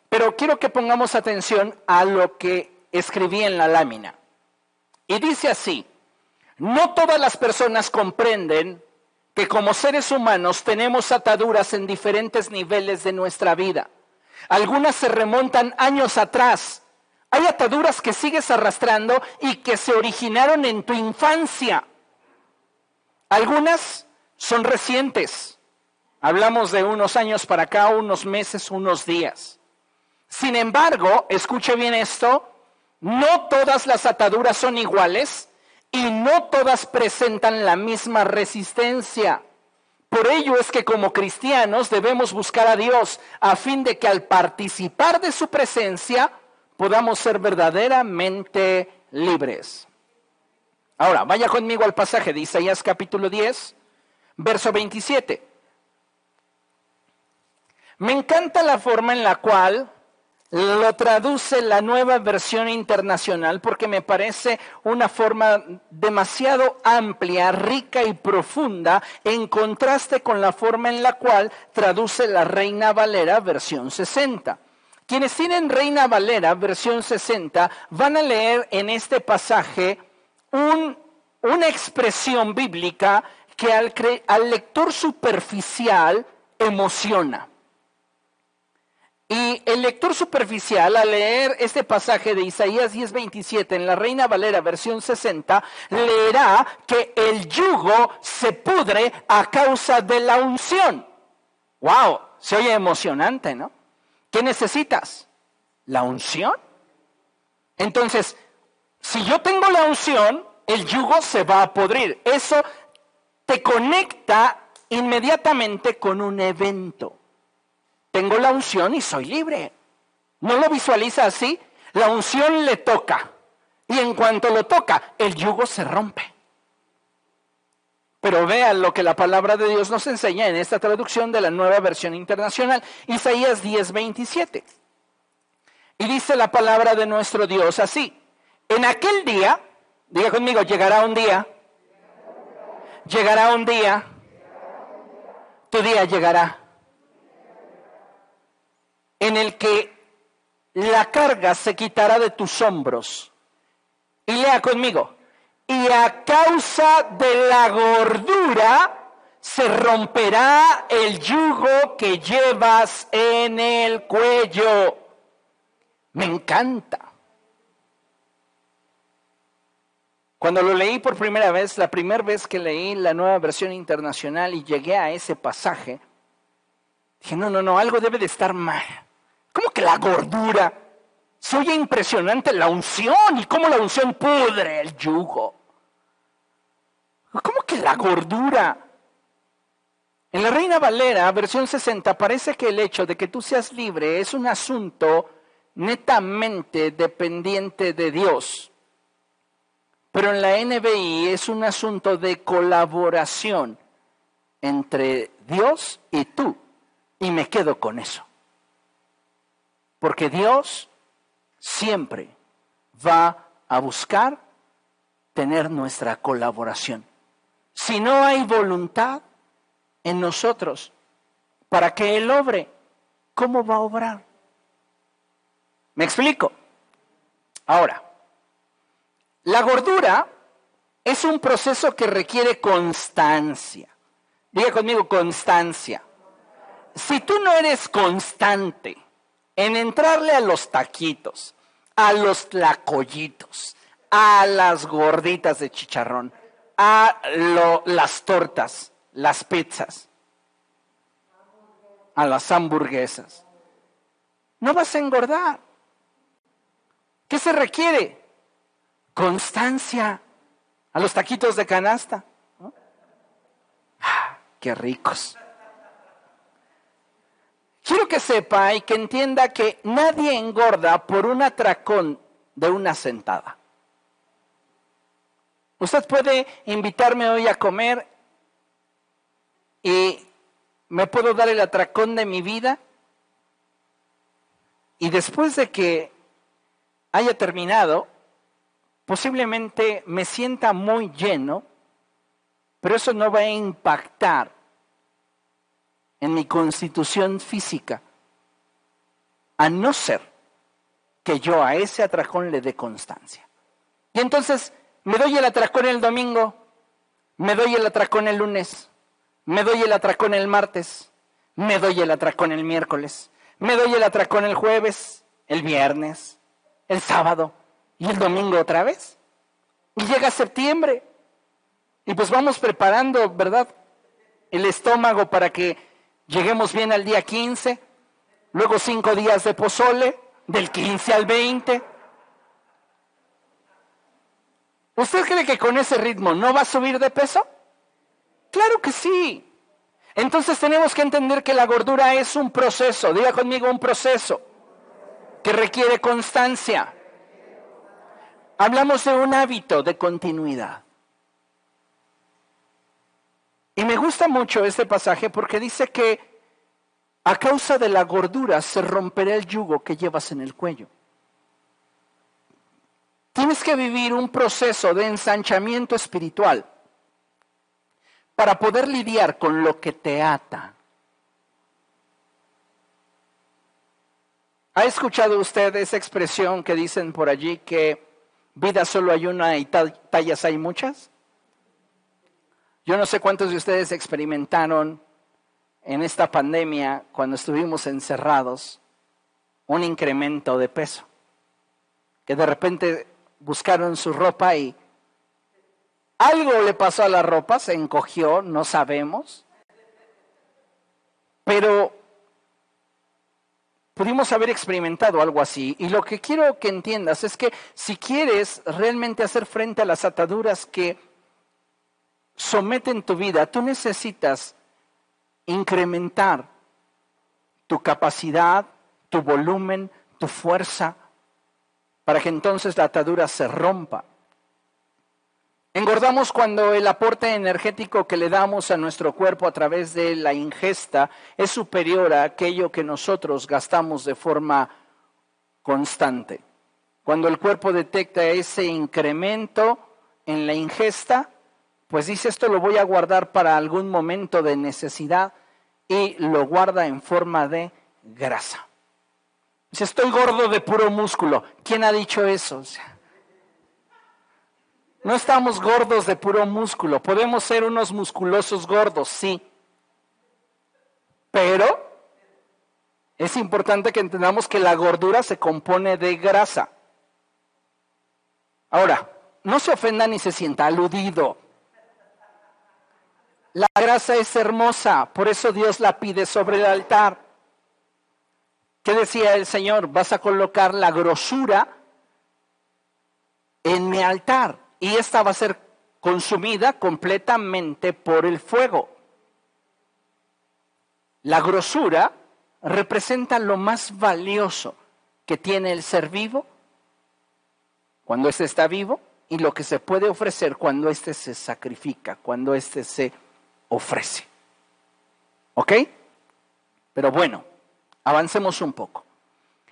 Pero quiero que pongamos atención a lo que escribí en la lámina. Y dice así, no todas las personas comprenden que como seres humanos tenemos ataduras en diferentes niveles de nuestra vida. Algunas se remontan años atrás. Hay ataduras que sigues arrastrando y que se originaron en tu infancia. Algunas son recientes. Hablamos de unos años para acá, unos meses, unos días. Sin embargo, escuche bien esto, no todas las ataduras son iguales y no todas presentan la misma resistencia. Por ello es que como cristianos debemos buscar a Dios a fin de que al participar de su presencia podamos ser verdaderamente libres. Ahora, vaya conmigo al pasaje de Isaías capítulo 10, verso 27. Me encanta la forma en la cual lo traduce la nueva versión internacional porque me parece una forma demasiado amplia, rica y profunda en contraste con la forma en la cual traduce la Reina Valera versión 60. Quienes tienen Reina Valera versión 60 van a leer en este pasaje una expresión bíblica que al lector superficial emociona. Y el lector superficial, al leer este pasaje de Isaías 10:27 en la Reina Valera versión 60, leerá que el yugo se pudre a causa de la unción. ¡Wow! Se oye emocionante, ¿no? ¿Qué necesitas? ¿La unción? Entonces, si yo tengo la unción, el yugo se va a podrir. Eso te conecta inmediatamente con un evento. Tengo la unción y soy libre. ¿No lo visualiza así? La unción le toca. Y en cuanto lo toca, el yugo se rompe. Pero vean lo que la palabra de Dios nos enseña en esta traducción de la nueva versión internacional, Isaías 10:27. Y dice la palabra de nuestro Dios así, en aquel día, diga conmigo, llegará un día, llegará un día, tu día llegará en el que la carga se quitará de tus hombros. Y lea conmigo. Y a causa de la gordura se romperá el yugo que llevas en el cuello. Me encanta. Cuando lo leí por primera vez, la primera vez que leí la nueva versión internacional y llegué a ese pasaje, dije, no, no, no, algo debe de estar mal. ¿Cómo que la gordura? Se oye impresionante la unción y cómo la unción pudre el yugo. ¿Cómo que la gordura? En la Reina Valera, versión 60, parece que el hecho de que tú seas libre es un asunto netamente dependiente de Dios. Pero en la NBI es un asunto de colaboración entre Dios y tú. Y me quedo con eso. Porque Dios siempre va a buscar tener nuestra colaboración. Si no hay voluntad, en nosotros para que Él obre. ¿Cómo va a obrar? ¿Me explico? Ahora, la gordura es un proceso que requiere constancia. Diga conmigo constancia. Si tú no eres constante en entrarle a los taquitos, a los tlacoyitos, a las gorditas de chicharrón, a las tortas, las pizzas, a las hamburguesas, no vas a engordar. ¿Qué se requiere? Constancia a los taquitos de canasta. Ah, ¡Qué ricos! Quiero que sepa y que entienda que nadie engorda por un atracón de una sentada. Usted puede invitarme hoy a comer y me puedo dar el atracón de mi vida y después de que haya terminado, posiblemente me sienta muy lleno, pero eso no va a impactar en mi constitución física, a no ser que yo a ese atracón le dé constancia. Y entonces me doy el atracón el domingo, me doy el atracón el lunes, me doy el atracón el martes, me doy el atracón el miércoles, me doy el atracón el jueves, el viernes, el sábado, y el domingo otra vez. Y llega septiembre. Y pues vamos preparando, ¿verdad? El estómago para que lleguemos bien al día 15. Luego cinco días de pozole, del 15 al 20. ¿Usted cree que con ese ritmo no va a subir de peso? Claro que sí. Entonces tenemos que entender que la gordura es un proceso, diga conmigo un proceso, que requiere constancia. Hablamos de un hábito de continuidad. Y me gusta mucho este pasaje porque dice que a causa de la gordura se romperá el yugo que llevas en el cuello. Tienes que vivir un proceso de ensanchamiento espiritual para poder lidiar con lo que te ata. ¿Ha escuchado usted esa expresión que dicen por allí que vida solo hay una y tallas hay muchas. Yo no sé cuántos de ustedes experimentaron en esta pandemia, cuando estuvimos encerrados, un incremento de peso. Que de repente buscaron su ropa y algo le pasó a la ropa, se encogió, no sabemos. Pero pudimos haber experimentado algo así. Y lo que quiero que entiendas es que si quieres realmente hacer frente a las ataduras que someten tu vida, tú necesitas incrementar tu capacidad, tu volumen, tu fuerza, para que entonces la atadura se rompa. Engordamos cuando el aporte energético que le damos a nuestro cuerpo a través de la ingesta es superior a aquello que nosotros gastamos de forma constante. Cuando el cuerpo detecta ese incremento en la ingesta, pues dice esto lo voy a guardar para algún momento de necesidad y lo guarda en forma de grasa. Dice, estoy gordo de puro músculo. ¿Quién ha dicho eso? No estamos gordos de puro músculo. Podemos ser unos musculosos gordos, sí. Pero es importante que entendamos que la gordura se compone de grasa. Ahora, no se ofenda ni se sienta aludido. La grasa es hermosa, por eso Dios la pide sobre el altar. ¿Qué decía el Señor? Vas a colocar la grosura en mi altar y esta va a ser consumida completamente por el fuego. La grosura representa lo más valioso que tiene el ser vivo cuando éste está vivo y lo que se puede ofrecer cuando éste se sacrifica, cuando éste se ofrece. ¿Ok? Pero bueno, avancemos un poco.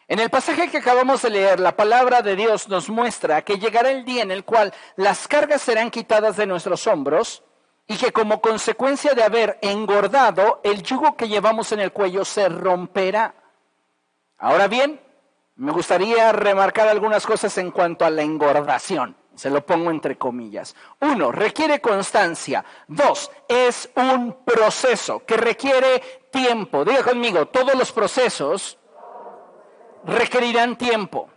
En el pasaje que acabamos de leer, la palabra de Dios nos muestra que llegará el día en el cual las cargas serán quitadas de nuestros hombros y que como consecuencia de haber engordado, el yugo que llevamos en el cuello se romperá. Ahora bien, me gustaría remarcar algunas cosas en cuanto a la engordación. Se lo pongo entre comillas. Uno, requiere constancia. Dos, es un proceso que requiere tiempo. Diga conmigo, todos los procesos requerirán tiempo.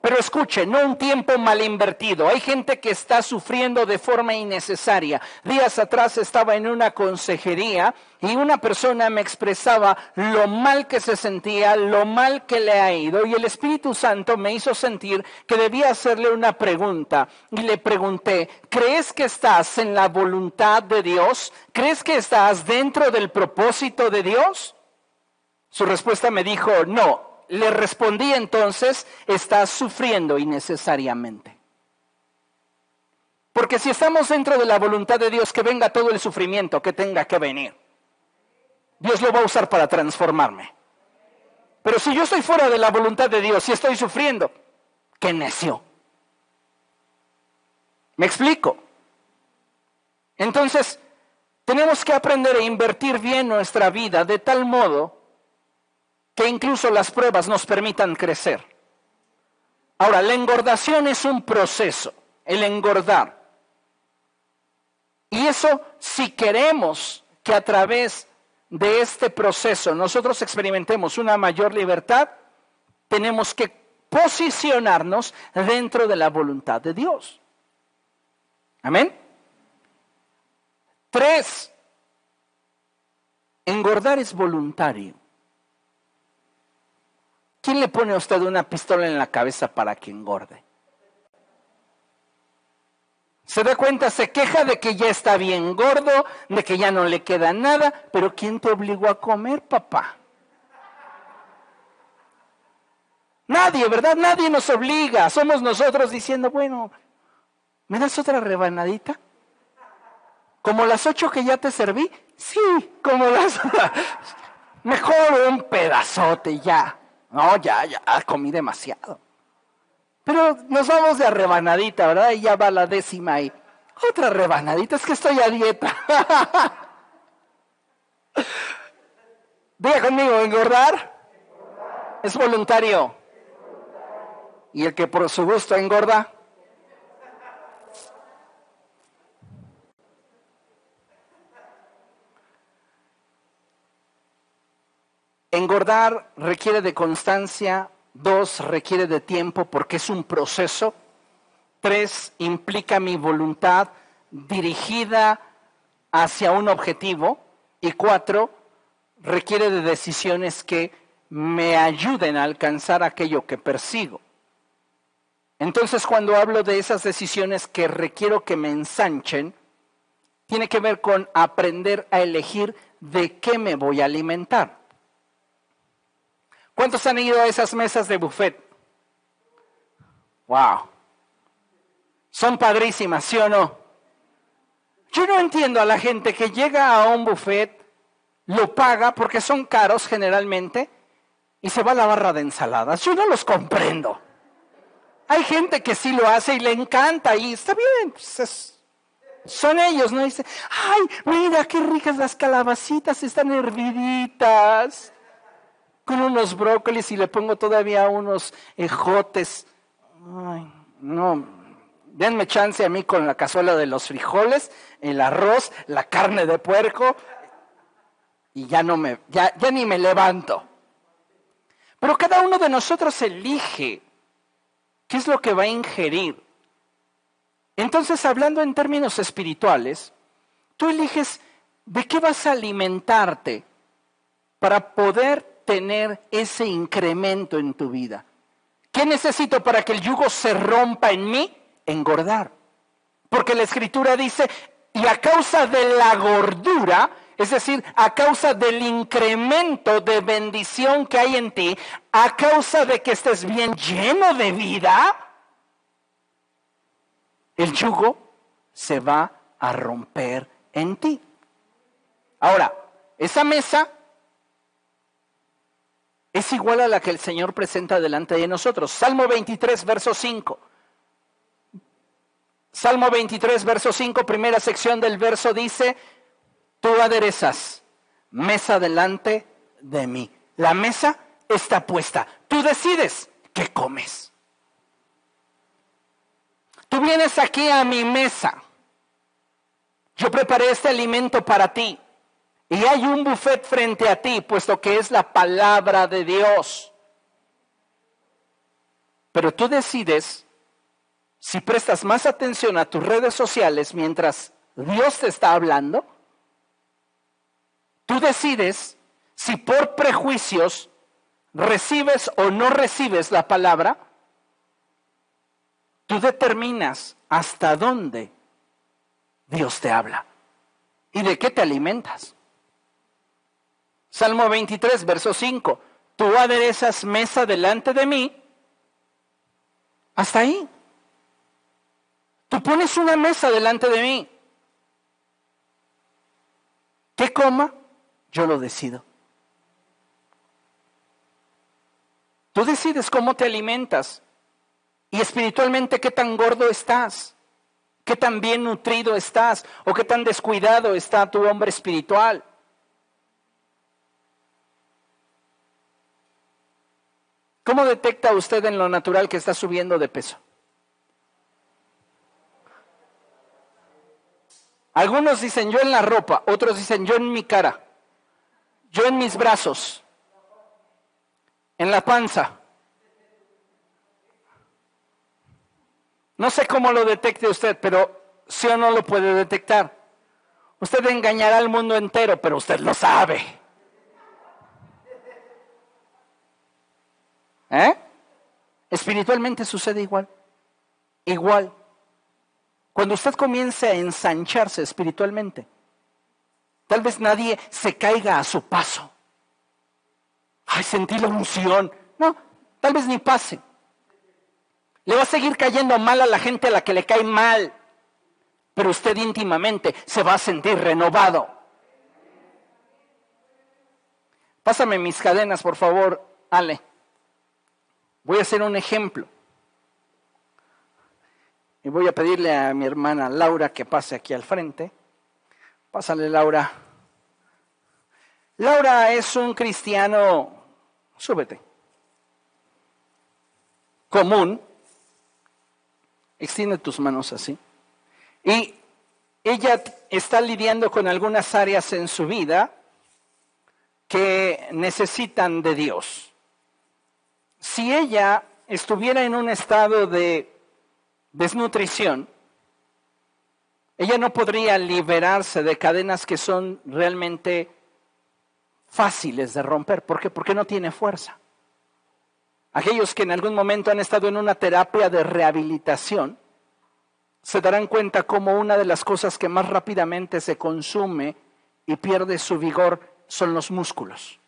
Pero escuche, no un tiempo mal invertido. Hay gente que está sufriendo de forma innecesaria. Días atrás estaba en una consejería y una persona me expresaba lo mal que se sentía, lo mal que le ha ido y el Espíritu Santo me hizo sentir que debía hacerle una pregunta y le pregunté, ¿crees que estás en la voluntad de Dios? ¿Crees que estás dentro del propósito de Dios? Su respuesta me dijo, no, le respondí entonces, estás sufriendo innecesariamente. Porque si estamos dentro de la voluntad de Dios, que venga todo el sufrimiento que tenga que venir. Dios lo va a usar para transformarme. Pero si yo estoy fuera de la voluntad de Dios y estoy sufriendo, qué necio. ¿Me explico? Entonces, tenemos que aprender a invertir bien nuestra vida de tal modo incluso las pruebas nos permitan crecer. Ahora, la engordación es un proceso, el engordar. Y eso, si queremos que a través de este proceso nosotros experimentemos una mayor libertad, tenemos que posicionarnos dentro de la voluntad de Dios. Amén. Tres, engordar es voluntario. ¿Quién le pone a usted una pistola en la cabeza para que engorde? Se da cuenta, se queja de que ya está bien gordo, de que ya no le queda nada, pero ¿quién te obligó a comer, papá? Nadie, ¿verdad? Nadie nos obliga. Somos nosotros diciendo, bueno, ¿me das otra rebanadita? ¿Como las ocho que ya te serví? Sí, como las... Mejor un pedazote ya. No, ya, ya, comí demasiado. Pero nos vamos de rebanadita, ¿verdad? Y ya va la décima y otra rebanadita, es que estoy a dieta. Diga conmigo, engordar es voluntario. Y el que por su gusto engorda, Engordar requiere de constancia, dos, requiere de tiempo porque es un proceso, tres, implica mi voluntad dirigida hacia un objetivo y cuatro, requiere de decisiones que me ayuden a alcanzar aquello que persigo. Entonces cuando hablo de esas decisiones que requiero que me ensanchen, tiene que ver con aprender a elegir de qué me voy a alimentar. ¿Cuántos han ido a esas mesas de buffet? Wow. Son padrísimas, ¿sí o no? Yo no entiendo a la gente que llega a un buffet, lo paga porque son caros generalmente y se va a la barra de ensaladas. Yo no los comprendo. Hay gente que sí lo hace y le encanta y está bien, pues son ellos, ¿no? Dice, ay, mira qué ricas las calabacitas, están herviditas con unos brócolis y le pongo todavía unos ejotes. Ay, no, denme chance a mí con la cazuela de los frijoles, el arroz, la carne de puerco y ya no me, ya, ya ni me levanto. Pero cada uno de nosotros elige qué es lo que va a ingerir. Entonces, hablando en términos espirituales, tú eliges de qué vas a alimentarte para poder tener ese incremento en tu vida. ¿Qué necesito para que el yugo se rompa en mí? Engordar. Porque la escritura dice, y a causa de la gordura, es decir, a causa del incremento de bendición que hay en ti, a causa de que estés bien lleno de vida, el yugo se va a romper en ti. Ahora, esa mesa es igual a la que el Señor presenta delante de nosotros. Salmo 23, verso 5. Salmo 23, verso 5, primera sección del verso dice, tú aderezas mesa delante de mí. La mesa está puesta. Tú decides qué comes. Tú vienes aquí a mi mesa. Yo preparé este alimento para ti. Y hay un buffet frente a ti, puesto que es la palabra de Dios. Pero tú decides si prestas más atención a tus redes sociales mientras Dios te está hablando. Tú decides si por prejuicios recibes o no recibes la palabra. Tú determinas hasta dónde Dios te habla y de qué te alimentas. Salmo 23, verso 5. Tú aderezas mesa delante de mí. Hasta ahí. Tú pones una mesa delante de mí. ¿Qué coma? Yo lo decido. Tú decides cómo te alimentas y espiritualmente qué tan gordo estás, qué tan bien nutrido estás o qué tan descuidado está tu hombre espiritual. ¿Cómo detecta usted en lo natural que está subiendo de peso? Algunos dicen yo en la ropa, otros dicen yo en mi cara, yo en mis brazos, en la panza. No sé cómo lo detecte usted, pero sí o no lo puede detectar. Usted engañará al mundo entero, pero usted lo sabe. ¿Eh? Espiritualmente sucede igual. Igual. Cuando usted comience a ensancharse espiritualmente, tal vez nadie se caiga a su paso. Ay, sentí la unción. No, tal vez ni pase. Le va a seguir cayendo mal a la gente a la que le cae mal. Pero usted íntimamente se va a sentir renovado. Pásame mis cadenas, por favor, Ale. Voy a hacer un ejemplo. Y voy a pedirle a mi hermana Laura que pase aquí al frente. Pásale, Laura. Laura es un cristiano, súbete, común. Extiende tus manos así. Y ella está lidiando con algunas áreas en su vida que necesitan de Dios si ella estuviera en un estado de desnutrición, ella no podría liberarse de cadenas que son realmente fáciles de romper. ¿Por qué? Porque no tiene fuerza. Aquellos que en algún momento han estado en una terapia de rehabilitación se darán cuenta como una de las cosas que más rápidamente se consume y pierde su vigor son los músculos.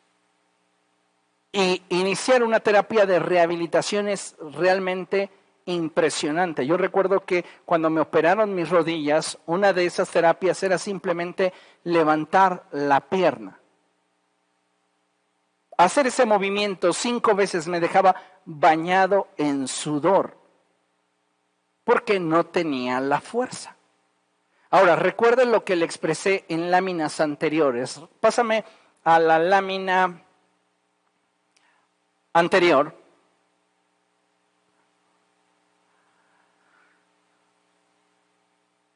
Y iniciar una terapia de rehabilitación es realmente impresionante. Yo recuerdo que cuando me operaron mis rodillas, una de esas terapias era simplemente levantar la pierna. Hacer ese movimiento cinco veces me dejaba bañado en sudor, porque no tenía la fuerza. Ahora, recuerden lo que le expresé en láminas anteriores. Pásame a la lámina anterior,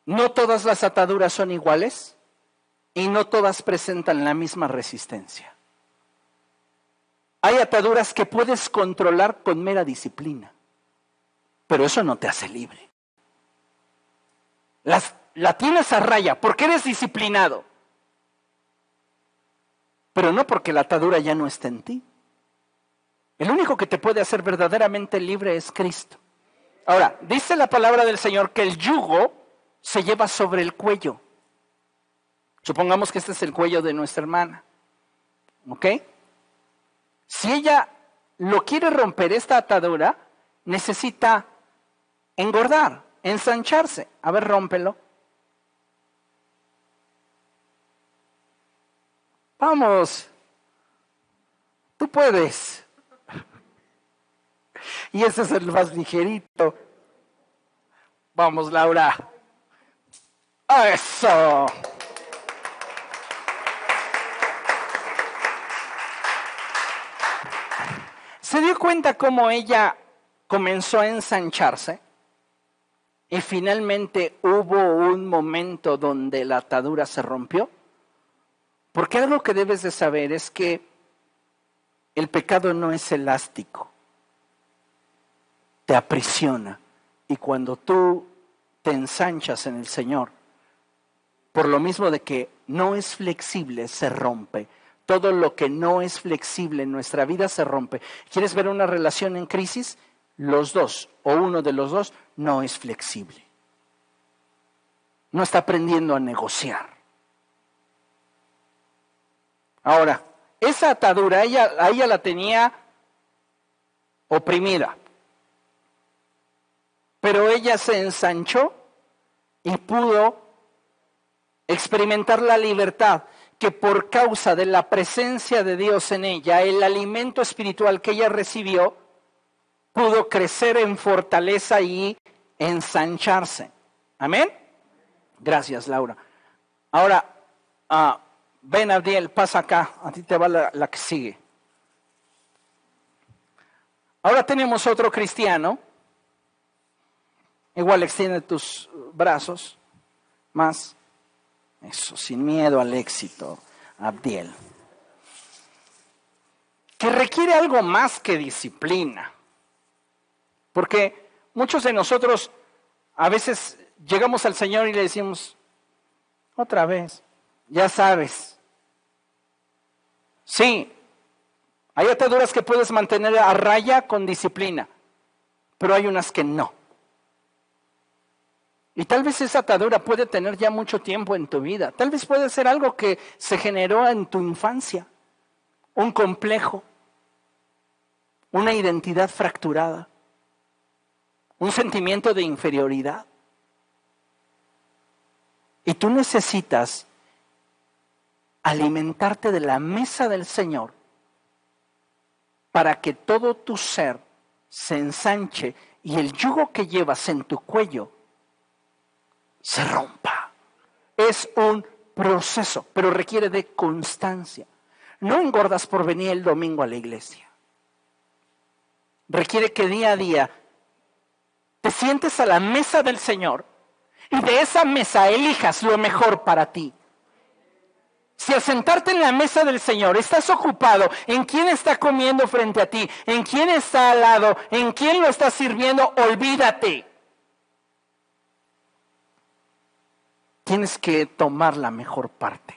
no todas las ataduras son iguales y no todas presentan la misma resistencia. Hay ataduras que puedes controlar con mera disciplina, pero eso no te hace libre. Las, la tienes a raya porque eres disciplinado, pero no porque la atadura ya no está en ti. El único que te puede hacer verdaderamente libre es Cristo. Ahora, dice la palabra del Señor que el yugo se lleva sobre el cuello. Supongamos que este es el cuello de nuestra hermana. ¿Ok? Si ella lo quiere romper esta atadura, necesita engordar, ensancharse. A ver, rómpelo. Vamos. Tú puedes. Y ese es el más ligerito. Vamos, Laura. Eso. ¿Se dio cuenta cómo ella comenzó a ensancharse? Y finalmente hubo un momento donde la atadura se rompió. Porque algo que debes de saber es que el pecado no es elástico, te aprisiona. Y cuando tú te ensanchas en el Señor, por lo mismo de que no es flexible, se rompe. Todo lo que no es flexible en nuestra vida se rompe. ¿Quieres ver una relación en crisis? Los dos o uno de los dos no es flexible. No está aprendiendo a negociar. Ahora, esa atadura, ella, ella la tenía oprimida. Pero ella se ensanchó y pudo experimentar la libertad que por causa de la presencia de Dios en ella, el alimento espiritual que ella recibió, pudo crecer en fortaleza y ensancharse. Amén. Gracias, Laura. Ahora, uh, ven, Abdiel, pasa acá, a ti te va la, la que sigue. Ahora tenemos otro cristiano. Igual extiende tus brazos. Más. Eso, sin miedo al éxito, Abdiel. Que requiere algo más que disciplina. Porque muchos de nosotros a veces llegamos al Señor y le decimos, otra vez, ya sabes. Sí, hay ataduras que puedes mantener a raya con disciplina, pero hay unas que no. Y tal vez esa atadura puede tener ya mucho tiempo en tu vida. Tal vez puede ser algo que se generó en tu infancia. Un complejo. Una identidad fracturada. Un sentimiento de inferioridad. Y tú necesitas alimentarte de la mesa del Señor para que todo tu ser se ensanche y el yugo que llevas en tu cuello se rompa. Es un proceso, pero requiere de constancia. No engordas por venir el domingo a la iglesia. Requiere que día a día te sientes a la mesa del Señor y de esa mesa elijas lo mejor para ti. Si al sentarte en la mesa del Señor estás ocupado en quién está comiendo frente a ti, en quién está al lado, en quién lo está sirviendo, olvídate. Tienes que tomar la mejor parte.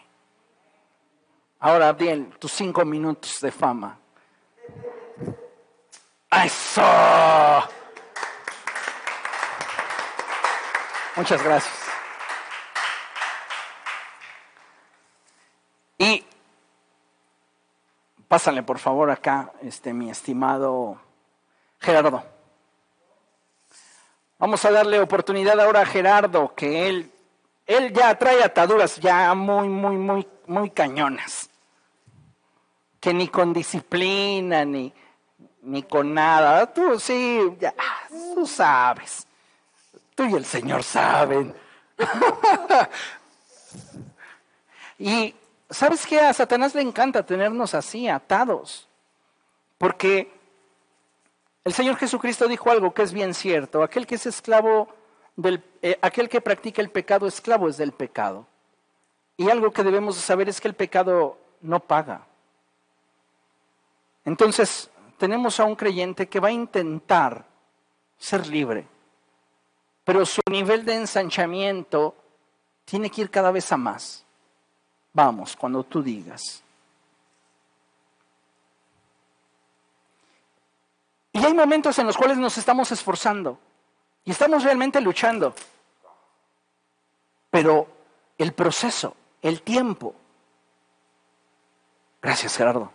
Ahora bien, tus cinco minutos de fama. ¡Eso! Muchas gracias. Y pásale por favor acá, este, mi estimado Gerardo. Vamos a darle oportunidad ahora a Gerardo, que él él ya trae ataduras ya muy, muy, muy, muy cañonas. Que ni con disciplina, ni, ni con nada. Tú sí, ya, tú sabes. Tú y el Señor saben. y ¿sabes qué? A Satanás le encanta tenernos así, atados. Porque el Señor Jesucristo dijo algo que es bien cierto. Aquel que es esclavo eh, aquel que practica el pecado esclavo es del pecado. Y algo que debemos saber es que el pecado no paga. Entonces, tenemos a un creyente que va a intentar ser libre, pero su nivel de ensanchamiento tiene que ir cada vez a más. Vamos, cuando tú digas. Y hay momentos en los cuales nos estamos esforzando. Y estamos realmente luchando. Pero el proceso, el tiempo. Gracias, Gerardo.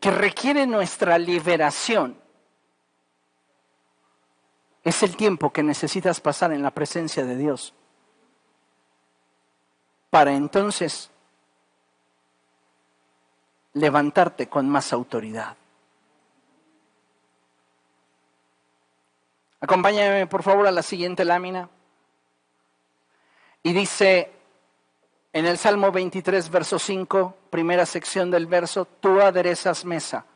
que requiere nuestra liberación es el tiempo que necesitas pasar en la presencia de Dios para entonces levantarte con más autoridad. Acompáñame por favor a la siguiente lámina. Y dice en el Salmo 23, verso 5, primera sección del verso, tú aderezas mesa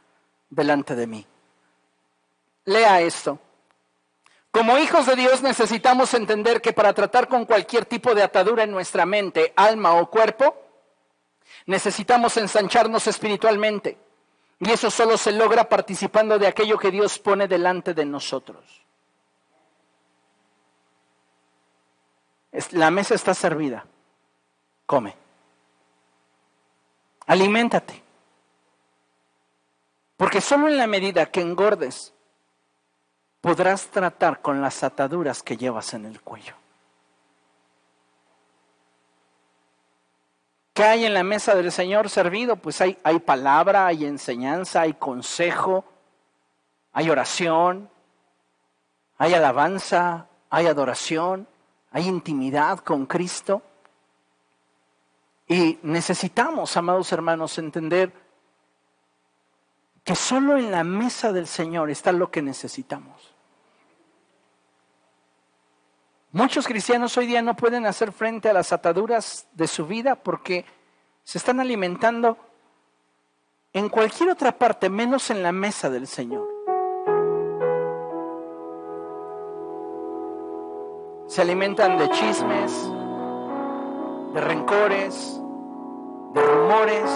delante de mí. Lea esto. Como hijos de Dios necesitamos entender que para tratar con cualquier tipo de atadura en nuestra mente, alma o cuerpo, necesitamos ensancharnos espiritualmente. Y eso solo se logra participando de aquello que Dios pone delante de nosotros. La mesa está servida. Come. Aliméntate. Porque solo en la medida que engordes podrás tratar con las ataduras que llevas en el cuello. ¿Qué hay en la mesa del Señor servido? Pues hay, hay palabra, hay enseñanza, hay consejo, hay oración, hay alabanza, hay adoración, hay intimidad con Cristo. Y necesitamos, amados hermanos, entender que solo en la mesa del Señor está lo que necesitamos. Muchos cristianos hoy día no pueden hacer frente a las ataduras de su vida porque se están alimentando en cualquier otra parte, menos en la mesa del Señor. Se alimentan de chismes, de rencores, de rumores,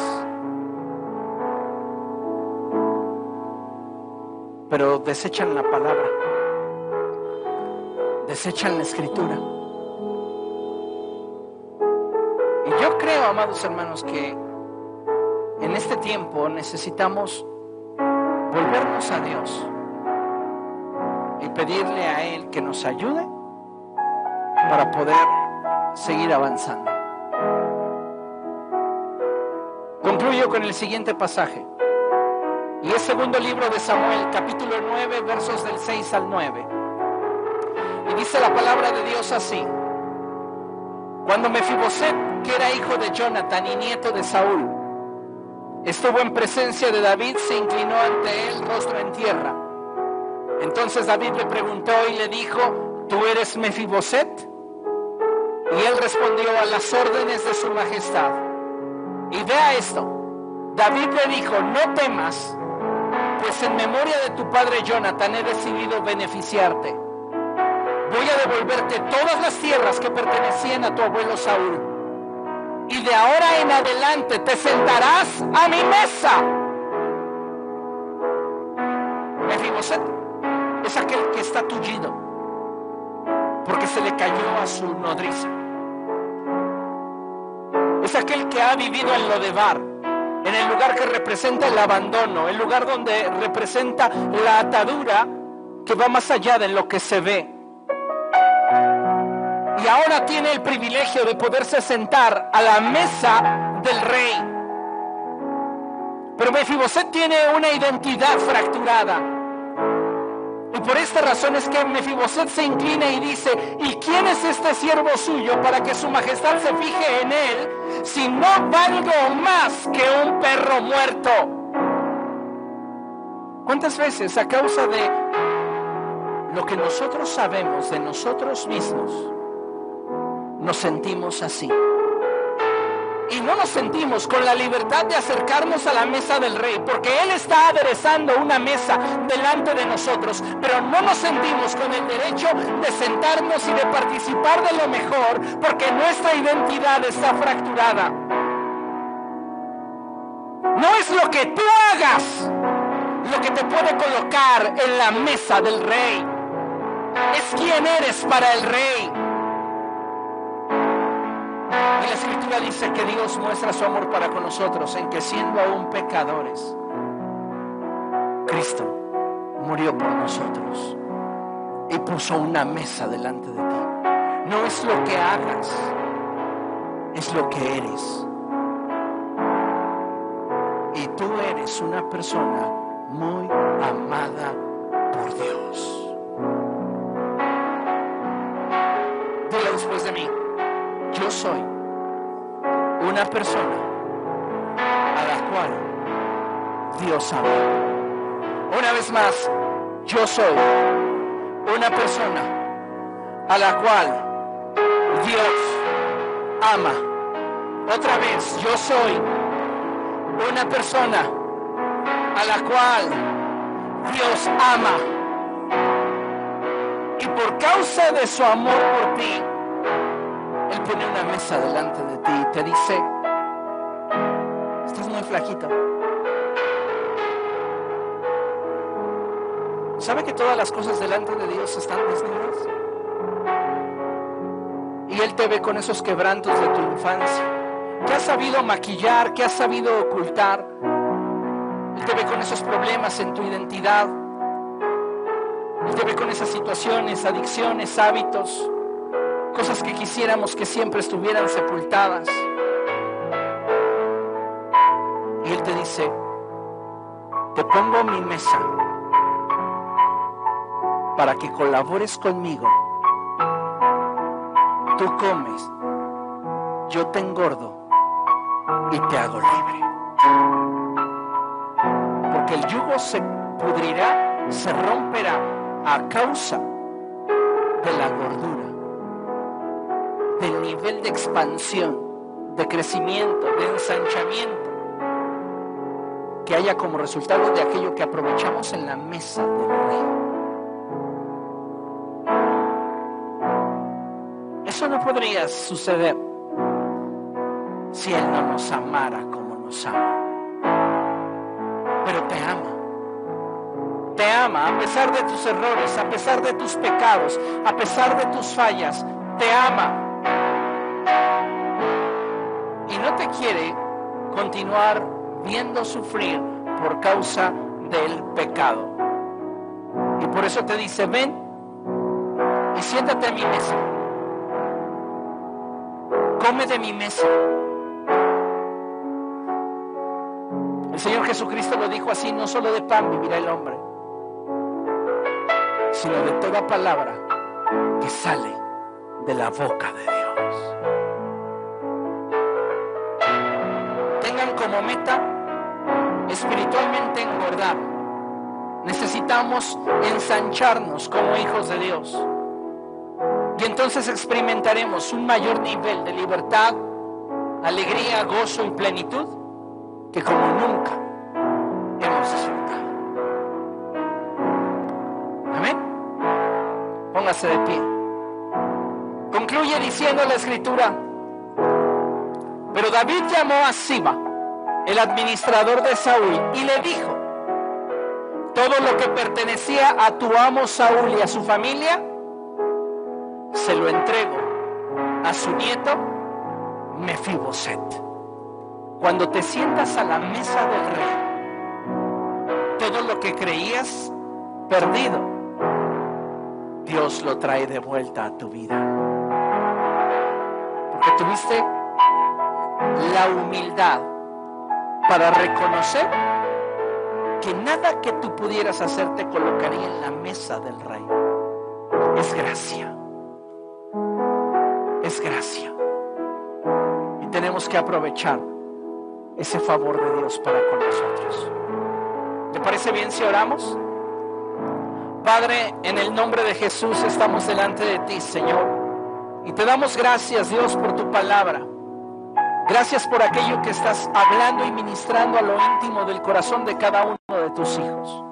pero desechan la palabra desechan la escritura. Y yo creo, amados hermanos, que en este tiempo necesitamos volvernos a Dios y pedirle a Él que nos ayude para poder seguir avanzando. Concluyo con el siguiente pasaje. Y es segundo libro de Samuel, capítulo 9, versos del 6 al 9. Y dice la palabra de Dios así. Cuando Mefiboset, que era hijo de Jonathan y nieto de Saúl, estuvo en presencia de David, se inclinó ante él rostro en tierra. Entonces David le preguntó y le dijo, ¿tú eres Mefiboset? Y él respondió a las órdenes de su majestad. Y vea esto, David le dijo, no temas, pues en memoria de tu padre Jonathan he decidido beneficiarte voy a devolverte todas las tierras que pertenecían a tu abuelo Saúl. Y de ahora en adelante te sentarás a mi mesa. Mefiboset es aquel que está tullido porque se le cayó a su nodriza. Es aquel que ha vivido en lo de bar, en el lugar que representa el abandono, el lugar donde representa la atadura que va más allá de lo que se ve y ahora tiene el privilegio de poderse sentar a la mesa del rey. Pero Mefiboset tiene una identidad fracturada. Y por esta razón es que Mefiboset se inclina y dice, ¿y quién es este siervo suyo para que su majestad se fije en él si no valgo más que un perro muerto? ¿Cuántas veces a causa de lo que nosotros sabemos de nosotros mismos, nos sentimos así. Y no nos sentimos con la libertad de acercarnos a la mesa del rey, porque Él está aderezando una mesa delante de nosotros, pero no nos sentimos con el derecho de sentarnos y de participar de lo mejor, porque nuestra identidad está fracturada. No es lo que tú hagas lo que te puede colocar en la mesa del rey. Es quien eres para el rey. Y la escritura dice que Dios muestra su amor para con nosotros en que siendo aún pecadores, Cristo murió por nosotros y puso una mesa delante de ti. No es lo que hagas, es lo que eres. Y tú eres una persona muy amada por Dios. Dile después de mí, yo soy una persona a la cual Dios ama. Una vez más, yo soy una persona a la cual Dios ama. Otra vez, yo soy una persona a la cual Dios ama. Y por causa de su amor por ti, Él pone una mesa delante de ti y te dice, estás muy flaquito. ¿Sabe que todas las cosas delante de Dios están desnudas? Y Él te ve con esos quebrantos de tu infancia, que has sabido maquillar, que has sabido ocultar. Él te ve con esos problemas en tu identidad. Él te ve con esas situaciones, adicciones, hábitos, cosas que quisiéramos que siempre estuvieran sepultadas. Y Él te dice, te pongo mi mesa para que colabores conmigo. Tú comes, yo te engordo y te hago libre. Porque el yugo se pudrirá, se romperá a causa de la gordura, del nivel de expansión, de crecimiento, de ensanchamiento que haya como resultado de aquello que aprovechamos en la mesa del rey. Eso no podría suceder si Él no nos amara como nos ama. Pero te ama. Te ama a pesar de tus errores, a pesar de tus pecados, a pesar de tus fallas. Te ama. No te quiere continuar viendo sufrir por causa del pecado. Y por eso te dice, ven y siéntate a mi mesa come de mi mesa. El Señor Jesucristo lo dijo así, no solo de pan vivirá el hombre, sino de toda palabra que sale de la boca de Dios. Como meta espiritualmente engordar. Necesitamos ensancharnos como hijos de Dios. Y entonces experimentaremos un mayor nivel de libertad, alegría, gozo y plenitud que como nunca hemos disfrutado. Amén. Póngase de pie. Concluye diciendo la escritura, pero David llamó a Siba, el administrador de Saúl, y le dijo, todo lo que pertenecía a tu amo Saúl y a su familia, se lo entrego a su nieto Mefiboset. Cuando te sientas a la mesa del rey, todo lo que creías perdido, Dios lo trae de vuelta a tu vida. Porque tuviste la humildad para reconocer que nada que tú pudieras hacer te colocaría en la mesa del rey. Es gracia es gracia. Y tenemos que aprovechar ese favor de Dios para con nosotros. ¿Te parece bien si oramos? Padre, en el nombre de Jesús estamos delante de ti, Señor. Y te damos gracias, Dios, por tu palabra. Gracias por aquello que estás hablando y ministrando a lo íntimo del corazón de cada uno de tus hijos.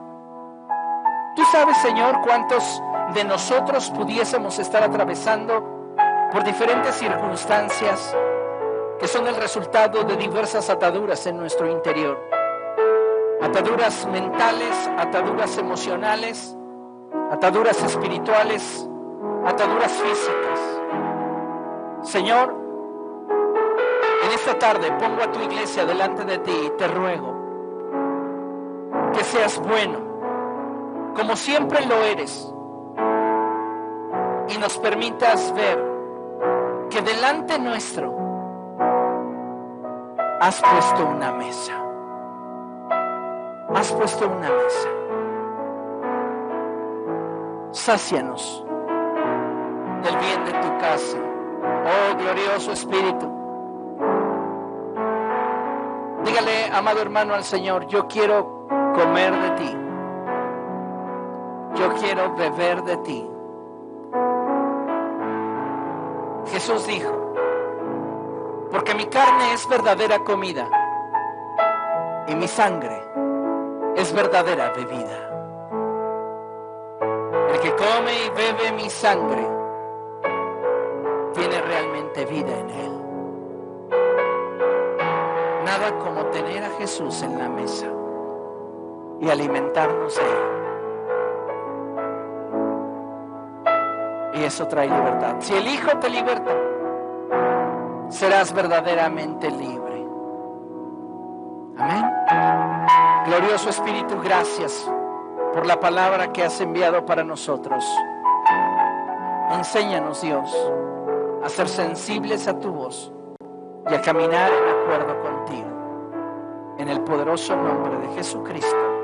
Tú sabes, Señor, cuántos de nosotros pudiésemos estar atravesando por diferentes circunstancias que son el resultado de diversas ataduras en nuestro interior. Ataduras mentales, ataduras emocionales, ataduras espirituales, ataduras físicas. Señor, esta tarde pongo a tu iglesia delante de ti y te ruego que seas bueno, como siempre lo eres, y nos permitas ver que delante nuestro has puesto una mesa. Has puesto una mesa. Sácianos del bien de tu casa. Oh glorioso Espíritu. Dígale, amado hermano, al Señor, yo quiero comer de ti. Yo quiero beber de ti. Jesús dijo, porque mi carne es verdadera comida y mi sangre es verdadera bebida. El que come y bebe mi sangre tiene realmente vida en él. Como tener a Jesús en la mesa y alimentarnos de él. Y eso trae libertad. Si el Hijo te liberta, serás verdaderamente libre. Amén. Glorioso Espíritu, gracias por la palabra que has enviado para nosotros. Enséñanos, Dios, a ser sensibles a tu voz y a caminar en acuerdo contigo. En el poderoso nombre de Jesucristo.